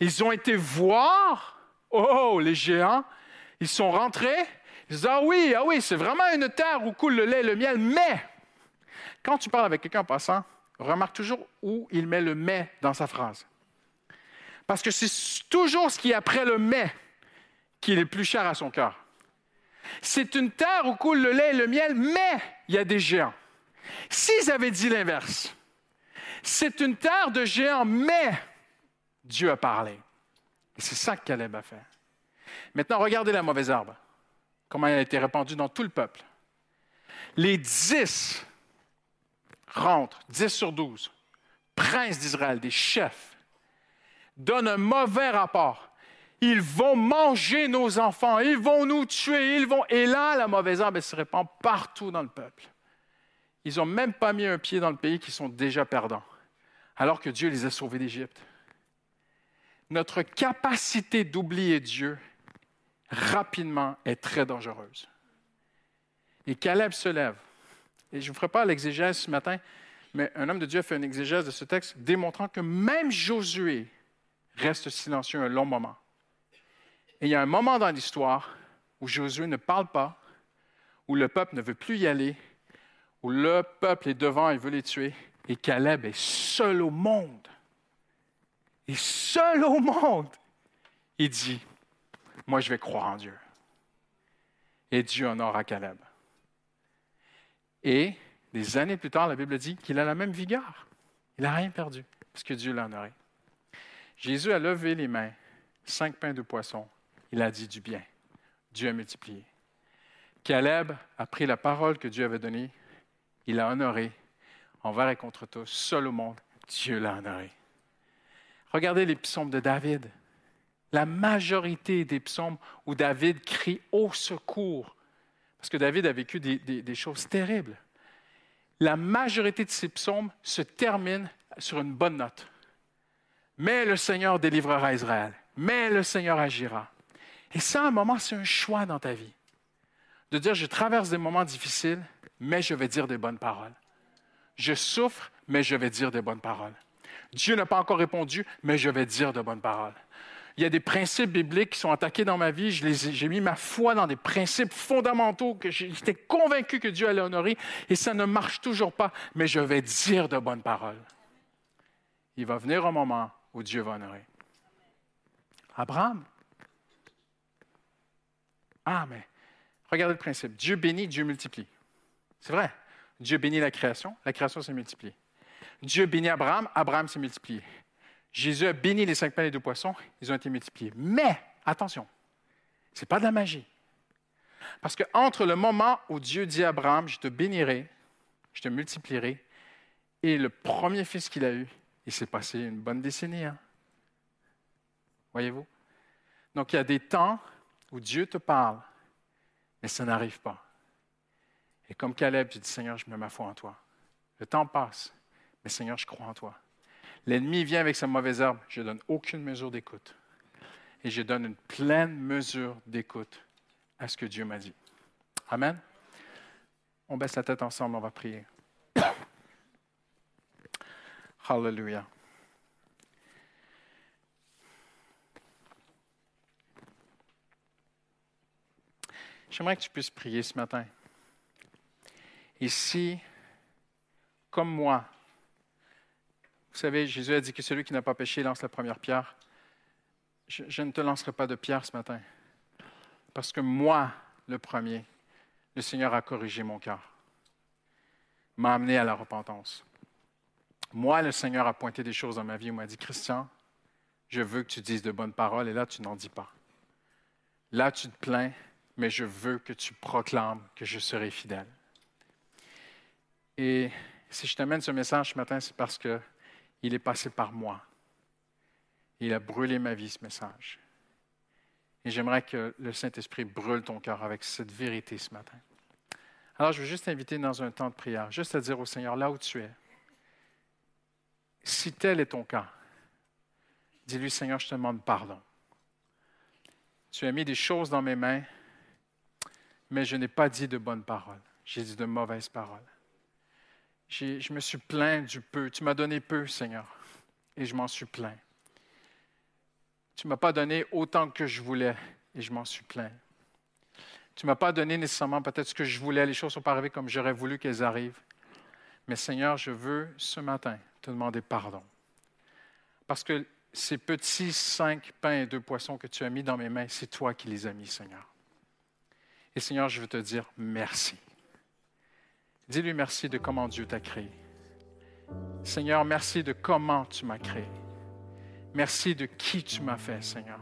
Ils ont été voir, oh, les géants, ils sont rentrés, ils disent, ah oui, ah oui, c'est vraiment une terre où coule le lait et le miel, mais quand tu parles avec quelqu'un en passant, remarque toujours où il met le mais dans sa phrase. Parce que c'est toujours ce qui est après le mais qui est le plus cher à son cœur. C'est une terre où coule le lait et le miel, mais il y a des géants. S'ils avaient dit l'inverse, c'est une terre de géants, mais Dieu a parlé. Et c'est ça que Caleb a fait. Maintenant, regardez la mauvaise herbe, comment elle a été répandue dans tout le peuple. Les dix rentrent, 10 sur 12, princes d'Israël, des chefs, donnent un mauvais rapport. Ils vont manger nos enfants, ils vont nous tuer, ils vont... Et là, la mauvaise herbe, elle se répand partout dans le peuple. Ils n'ont même pas mis un pied dans le pays qui sont déjà perdants. alors que Dieu les a sauvés d'Égypte. Notre capacité d'oublier Dieu rapidement est très dangereuse. Et Caleb se lève. Et je ne vous ferai pas l'exégèse ce matin, mais un homme de Dieu a fait une exégèse de ce texte démontrant que même Josué reste silencieux un long moment. Et il y a un moment dans l'histoire où Josué ne parle pas, où le peuple ne veut plus y aller, où le peuple est devant et veut les tuer, et Caleb est seul au monde. Et seul au monde, il dit, moi je vais croire en Dieu. Et Dieu honore Caleb. Et des années plus tard, la Bible dit qu'il a la même vigueur. Il n'a rien perdu, parce que Dieu l'a honoré. Jésus a levé les mains, cinq pains de poisson. Il a dit du bien. Dieu a multiplié. Caleb a pris la parole que Dieu avait donnée. Il l'a honorée envers et contre tous, seul au monde. Dieu l'a honoré. Regardez les psaumes de David. La majorité des psaumes où David crie au secours, parce que David a vécu des, des choses terribles. La majorité de ces psaumes se terminent sur une bonne note. Mais le Seigneur délivrera Israël. Mais le Seigneur agira. Et ça, à un moment, c'est un choix dans ta vie. De dire, je traverse des moments difficiles, mais je vais dire des bonnes paroles. Je souffre, mais je vais dire des bonnes paroles. Dieu n'a pas encore répondu, mais je vais dire de bonnes paroles. Il y a des principes bibliques qui sont attaqués dans ma vie. J'ai mis ma foi dans des principes fondamentaux que j'étais convaincu que Dieu allait honorer et ça ne marche toujours pas, mais je vais dire de bonnes paroles. Il va venir un moment où Dieu va honorer. Abraham? Ah, mais regardez le principe. Dieu bénit, Dieu multiplie. C'est vrai. Dieu bénit la création, la création s'est multipliée. Dieu bénit Abraham, Abraham s'est multiplié. Jésus a béni les cinq pains et deux poissons, ils ont été multipliés. Mais, attention, ce n'est pas de la magie. Parce que entre le moment où Dieu dit à Abraham, je te bénirai, je te multiplierai, et le premier fils qu'il a eu, il s'est passé une bonne décennie. Hein? Voyez-vous? Donc, il y a des temps où Dieu te parle, mais ça n'arrive pas. Et comme Caleb, j'ai dit, Seigneur, je mets ma foi en toi. Le temps passe, mais Seigneur, je crois en toi. L'ennemi vient avec sa mauvaise herbe, je ne donne aucune mesure d'écoute. Et je donne une pleine mesure d'écoute à ce que Dieu m'a dit. Amen. On baisse la tête ensemble, on va prier. Hallelujah. J'aimerais que tu puisses prier ce matin. Et si, comme moi, vous savez, Jésus a dit que celui qui n'a pas péché lance la première pierre. Je, ne te lancerai pas de pierre ce matin. Parce que moi, le premier, le Seigneur a corrigé mon cœur, m'a amené à la repentance. Moi, le Seigneur a pointé des choses dans ma vie. Il m'a dit, Christian, je veux que tu dises de bonnes paroles, et là, tu n'en dis pas. Là, tu te plains, mais je veux que tu proclames que je serai fidèle. Et si je t'amène ce message ce matin, c'est parce que il est passé par moi. Il a brûlé ma vie, ce message. Et j'aimerais que le Saint-Esprit brûle ton cœur avec cette vérité ce matin. Alors, je veux juste t'inviter dans un temps de prière, juste à dire au Seigneur, là où tu es, si tel est ton cas, dis-lui, Seigneur, je te demande pardon. Tu as mis des choses dans mes mains, mais je n'ai pas dit de bonnes paroles. J'ai dit de mauvaises paroles je me suis plaint du peu. Tu m'as donné peu, Seigneur, et je m'en suis plaint. Tu ne m'as pas donné autant que je voulais, et je m'en suis plaint. Tu ne m'as pas donné nécessairement peut-être ce que je voulais. Les choses sont pas arrivées comme j'aurais voulu qu'elles arrivent. Mais Seigneur, je veux ce matin te demander pardon. Parce que ces petits cinq pains et deux poissons que tu as mis dans mes mains, c'est toi qui les as mis, Seigneur. Et Seigneur, je veux te dire merci. Dis-lui merci de comment Dieu t'a créé. Seigneur, merci de comment tu m'as créé. Merci de qui tu m'as fait, Seigneur.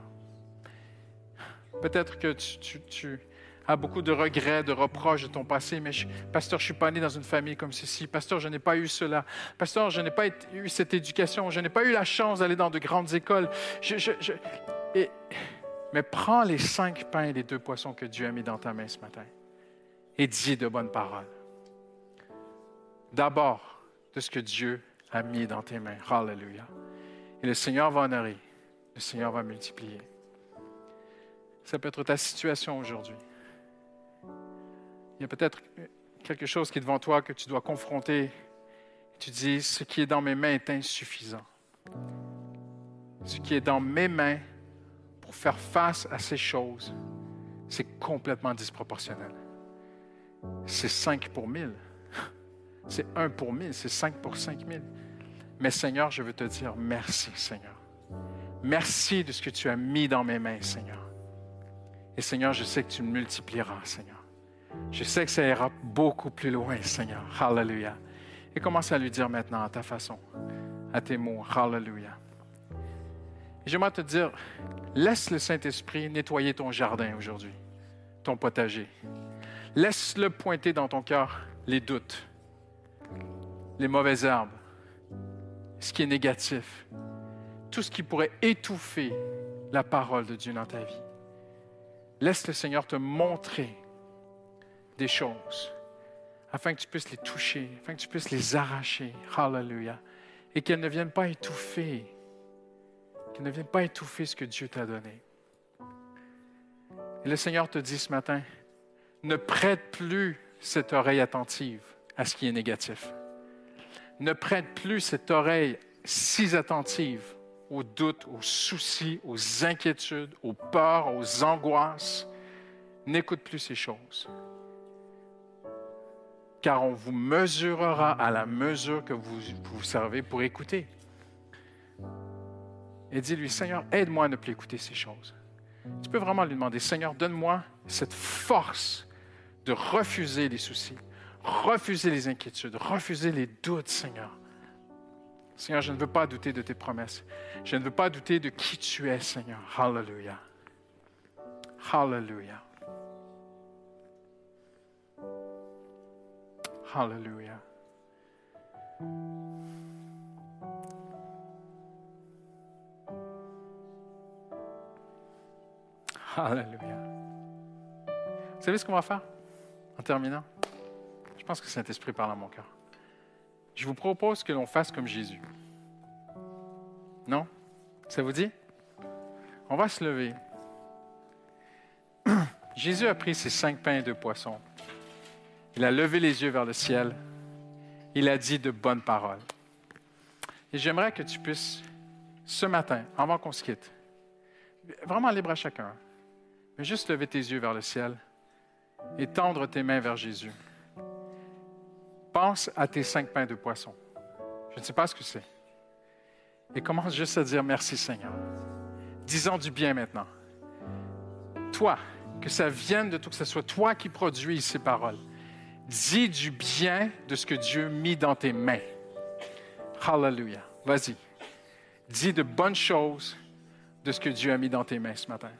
Peut-être que tu, as beaucoup de regrets, de reproches de ton passé, mais pasteur, je ne suis pas né dans une famille comme ceci. Pasteur, je n'ai pas eu cela. Pasteur, je n'ai pas eu cette éducation. Je n'ai pas eu la chance d'aller dans de grandes écoles. mais prends les cinq pains et les deux poissons que Dieu a mis dans ta main ce matin et dis de bonnes paroles d'abord de ce que Dieu a mis dans tes mains. Hallelujah. Et le Seigneur va honorer. Le Seigneur va multiplier. Ça peut être ta situation aujourd'hui. Il y a peut-être quelque chose qui est devant toi que tu dois confronter. Tu dis, ce qui est dans mes mains est insuffisant. Ce qui est dans mes mains pour faire face à ces choses, c'est complètement disproportionnel. C'est 5 pour 1000. C'est 1 pour 1000, c'est 5 pour 5000. Mais Seigneur, je veux te dire merci, Seigneur. Merci de ce que tu as mis dans mes mains, Seigneur. Et Seigneur, je sais que tu me multiplieras, Seigneur. Je sais que ça ira beaucoup plus loin, Seigneur. Hallelujah. Et commence à lui dire maintenant à ta façon, à tes mots. Hallelujah. J'aimerais te dire, laisse le Saint-Esprit nettoyer ton jardin aujourd'hui, ton potager. Laisse-le pointer dans ton cœur les doutes, les mauvaises herbes, ce qui est négatif, tout ce qui pourrait étouffer la parole de Dieu dans ta vie. Laisse le Seigneur te montrer des choses afin que tu puisses les toucher, afin que tu puisses les arracher. Hallelujah. Et qu'elles ne viennent pas étouffer, qu'elles ne viennent pas étouffer ce que Dieu t'a donné. Et le Seigneur te dit ce matin, ne prête plus cette oreille attentive à ce qui est négatif ne prête plus cette oreille si attentive aux doutes, aux soucis, aux inquiétudes, aux peurs, aux angoisses. N'écoute plus ces choses. Car on vous mesurera à la mesure que vous vous servez pour écouter. Et dis-lui, Seigneur, aide-moi à ne plus écouter ces choses. Tu peux vraiment lui demander, Seigneur, donne-moi cette force de refuser les soucis, refuser les inquiétudes, refuser les doutes, Seigneur. Seigneur, je ne veux pas douter de tes promesses. Je ne veux pas douter de qui tu es, Seigneur. Hallelujah. Hallelujah. Hallelujah. Hallelujah. Vous savez ce qu'on va faire en terminant? Pense que Saint-Esprit parle à mon cœur. Je vous propose que l'on fasse comme Jésus. Non? Ça vous dit? On va se lever. Jésus a pris ses cinq pains et deux poissons. Il a levé les yeux vers le ciel. Il a dit de bonnes paroles. Et j'aimerais que tu puisses, ce matin, avant qu'on se quitte, vraiment libre à chacun, mais juste lever tes yeux vers le ciel et tendre tes mains vers Jésus. Pense à tes cinq pains de poisson. Je ne sais pas ce que c'est. Et commence juste à dire merci Seigneur. Disons du bien maintenant. Toi, que ça vienne de toi, que ce soit toi qui produis ces paroles. Dis du bien de ce que Dieu a mis dans tes mains. Hallelujah. Vas-y. Dis de bonnes choses de ce que Dieu a mis dans tes mains ce matin.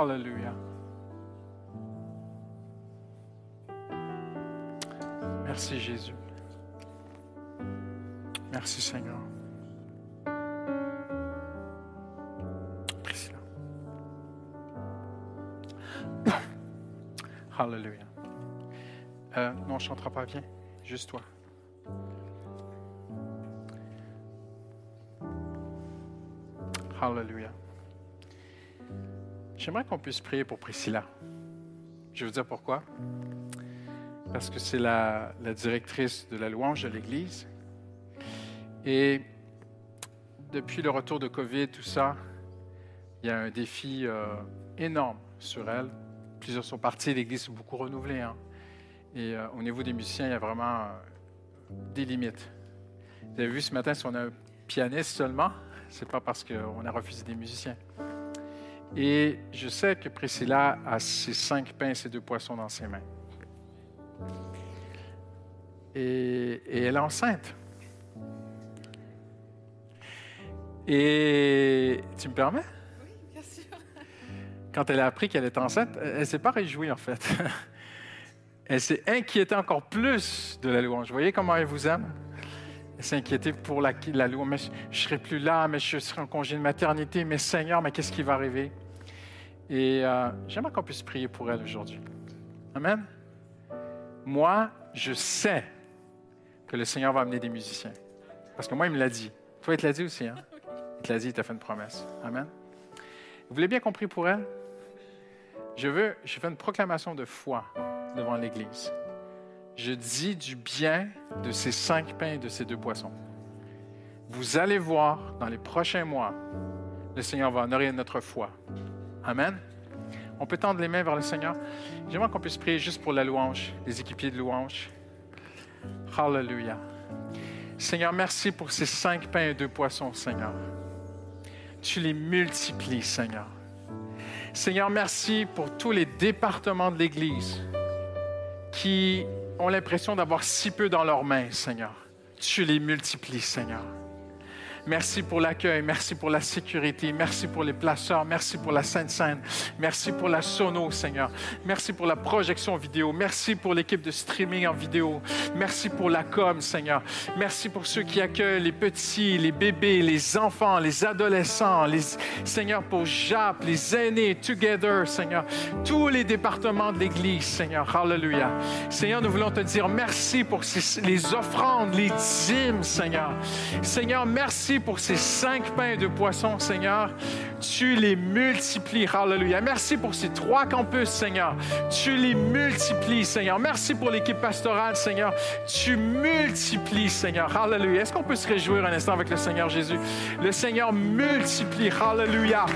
Hallelujah. Merci Jésus. Merci Seigneur. Priscilla. Hallelujah. Euh, non, on ne chantera pas bien. Juste toi. Hallelujah. J'aimerais qu'on puisse prier pour Priscilla. Je vais vous dire pourquoi. Parce que c'est la, directrice de la louange de l'Église. Et depuis le retour de COVID, tout ça, il y a un défi euh, énorme sur elle. Plusieurs sont partis, l'Église est beaucoup renouvelée. Hein. Et euh, au niveau des musiciens, il y a vraiment euh, des limites. Vous avez vu ce matin, si on a un pianiste seulement, c'est pas parce qu'on a refusé des musiciens. Et je sais que Priscilla a ses cinq pains et ses deux poissons dans ses mains. Et, et elle est enceinte. Et tu me permets? Oui, bien sûr. Quand elle a appris qu'elle était enceinte, elle ne s'est pas réjouie en fait. Elle s'est inquiétée encore plus de la louange. Vous voyez comment elle vous aime? Inquiétée pour la, la. Mais je ne serai plus là, mais je serai en congé de maternité. Mais Seigneur, mais qu'est-ce qui va arriver? Et euh, j'aimerais qu'on puisse prier pour elle aujourd'hui. Amen. Moi, je sais que le Seigneur va amener des musiciens. Parce que moi, il me l'a dit. Toi, il te l'a dit aussi, hein? Il te l'a dit, il t'a fait une promesse. Amen. Vous l'avez bien compris pour elle? Je veux, je fais une proclamation de foi devant l'Église. Je dis du bien de ces cinq pains et de ces deux poissons. Vous allez voir dans les prochains mois, le Seigneur va honorer notre foi. Amen. On peut tendre les mains vers le Seigneur. J'aimerais qu'on puisse prier juste pour la louange, les équipiers de louange. Hallelujah. Seigneur, merci pour ces cinq pains et deux poissons, Seigneur. Tu les multiplies, Seigneur. Seigneur, merci pour tous les départements de l'Église qui ont l'impression d'avoir si peu dans leurs mains, Seigneur. Tu les multiplies, Seigneur. Merci pour l'accueil, merci pour la sécurité, merci pour les placeurs, merci pour la Sainte Seine, merci pour la sono, Seigneur. Merci pour la projection vidéo, merci pour l'équipe de streaming en vidéo, merci pour la com, Seigneur. Merci pour ceux qui accueillent les petits, les bébés, les enfants, les adolescents, les Seigneur pour JAP, les aînés, Together, Seigneur. Tous les départements de l'Église, Seigneur. Hallelujah. Seigneur, nous voulons te dire merci pour les offrandes, les dîmes, Seigneur. Seigneur, merci pour ces cinq pains et deux poissons, Seigneur. Tu les multiplies. Hallelujah. Merci pour ces trois campus, Seigneur. Tu les multiplies, Seigneur. Merci pour l'équipe pastorale, Seigneur. Tu multiplies, Seigneur. Hallelujah. Est-ce qu'on peut se réjouir un instant avec le Seigneur Jésus? Le Seigneur multiplie. Hallelujah.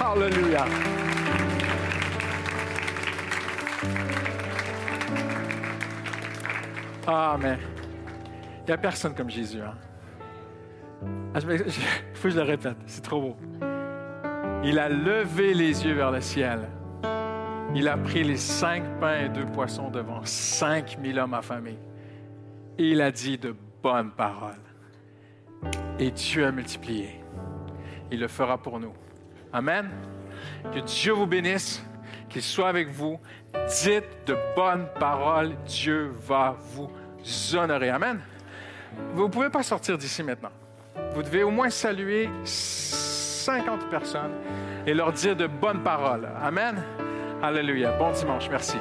Hallelujah. Ah, mais il n'y a personne comme Jésus. Hein? Ah, je faut que je le répète, c'est trop beau. Il a levé les yeux vers le ciel. Il a pris les cinq pains et deux poissons devant cinq mille hommes affamés. Et il a dit de bonnes paroles. Et Dieu a multiplié. Il le fera pour nous. Amen. Que Dieu vous bénisse, qu'il soit avec vous. Dites de bonnes paroles. Dieu va vous honorer. Amen. Vous ne pouvez pas sortir d'ici maintenant. Vous devez au moins saluer 50 personnes et leur dire de bonnes paroles. Amen. Alléluia. Bon dimanche. Merci.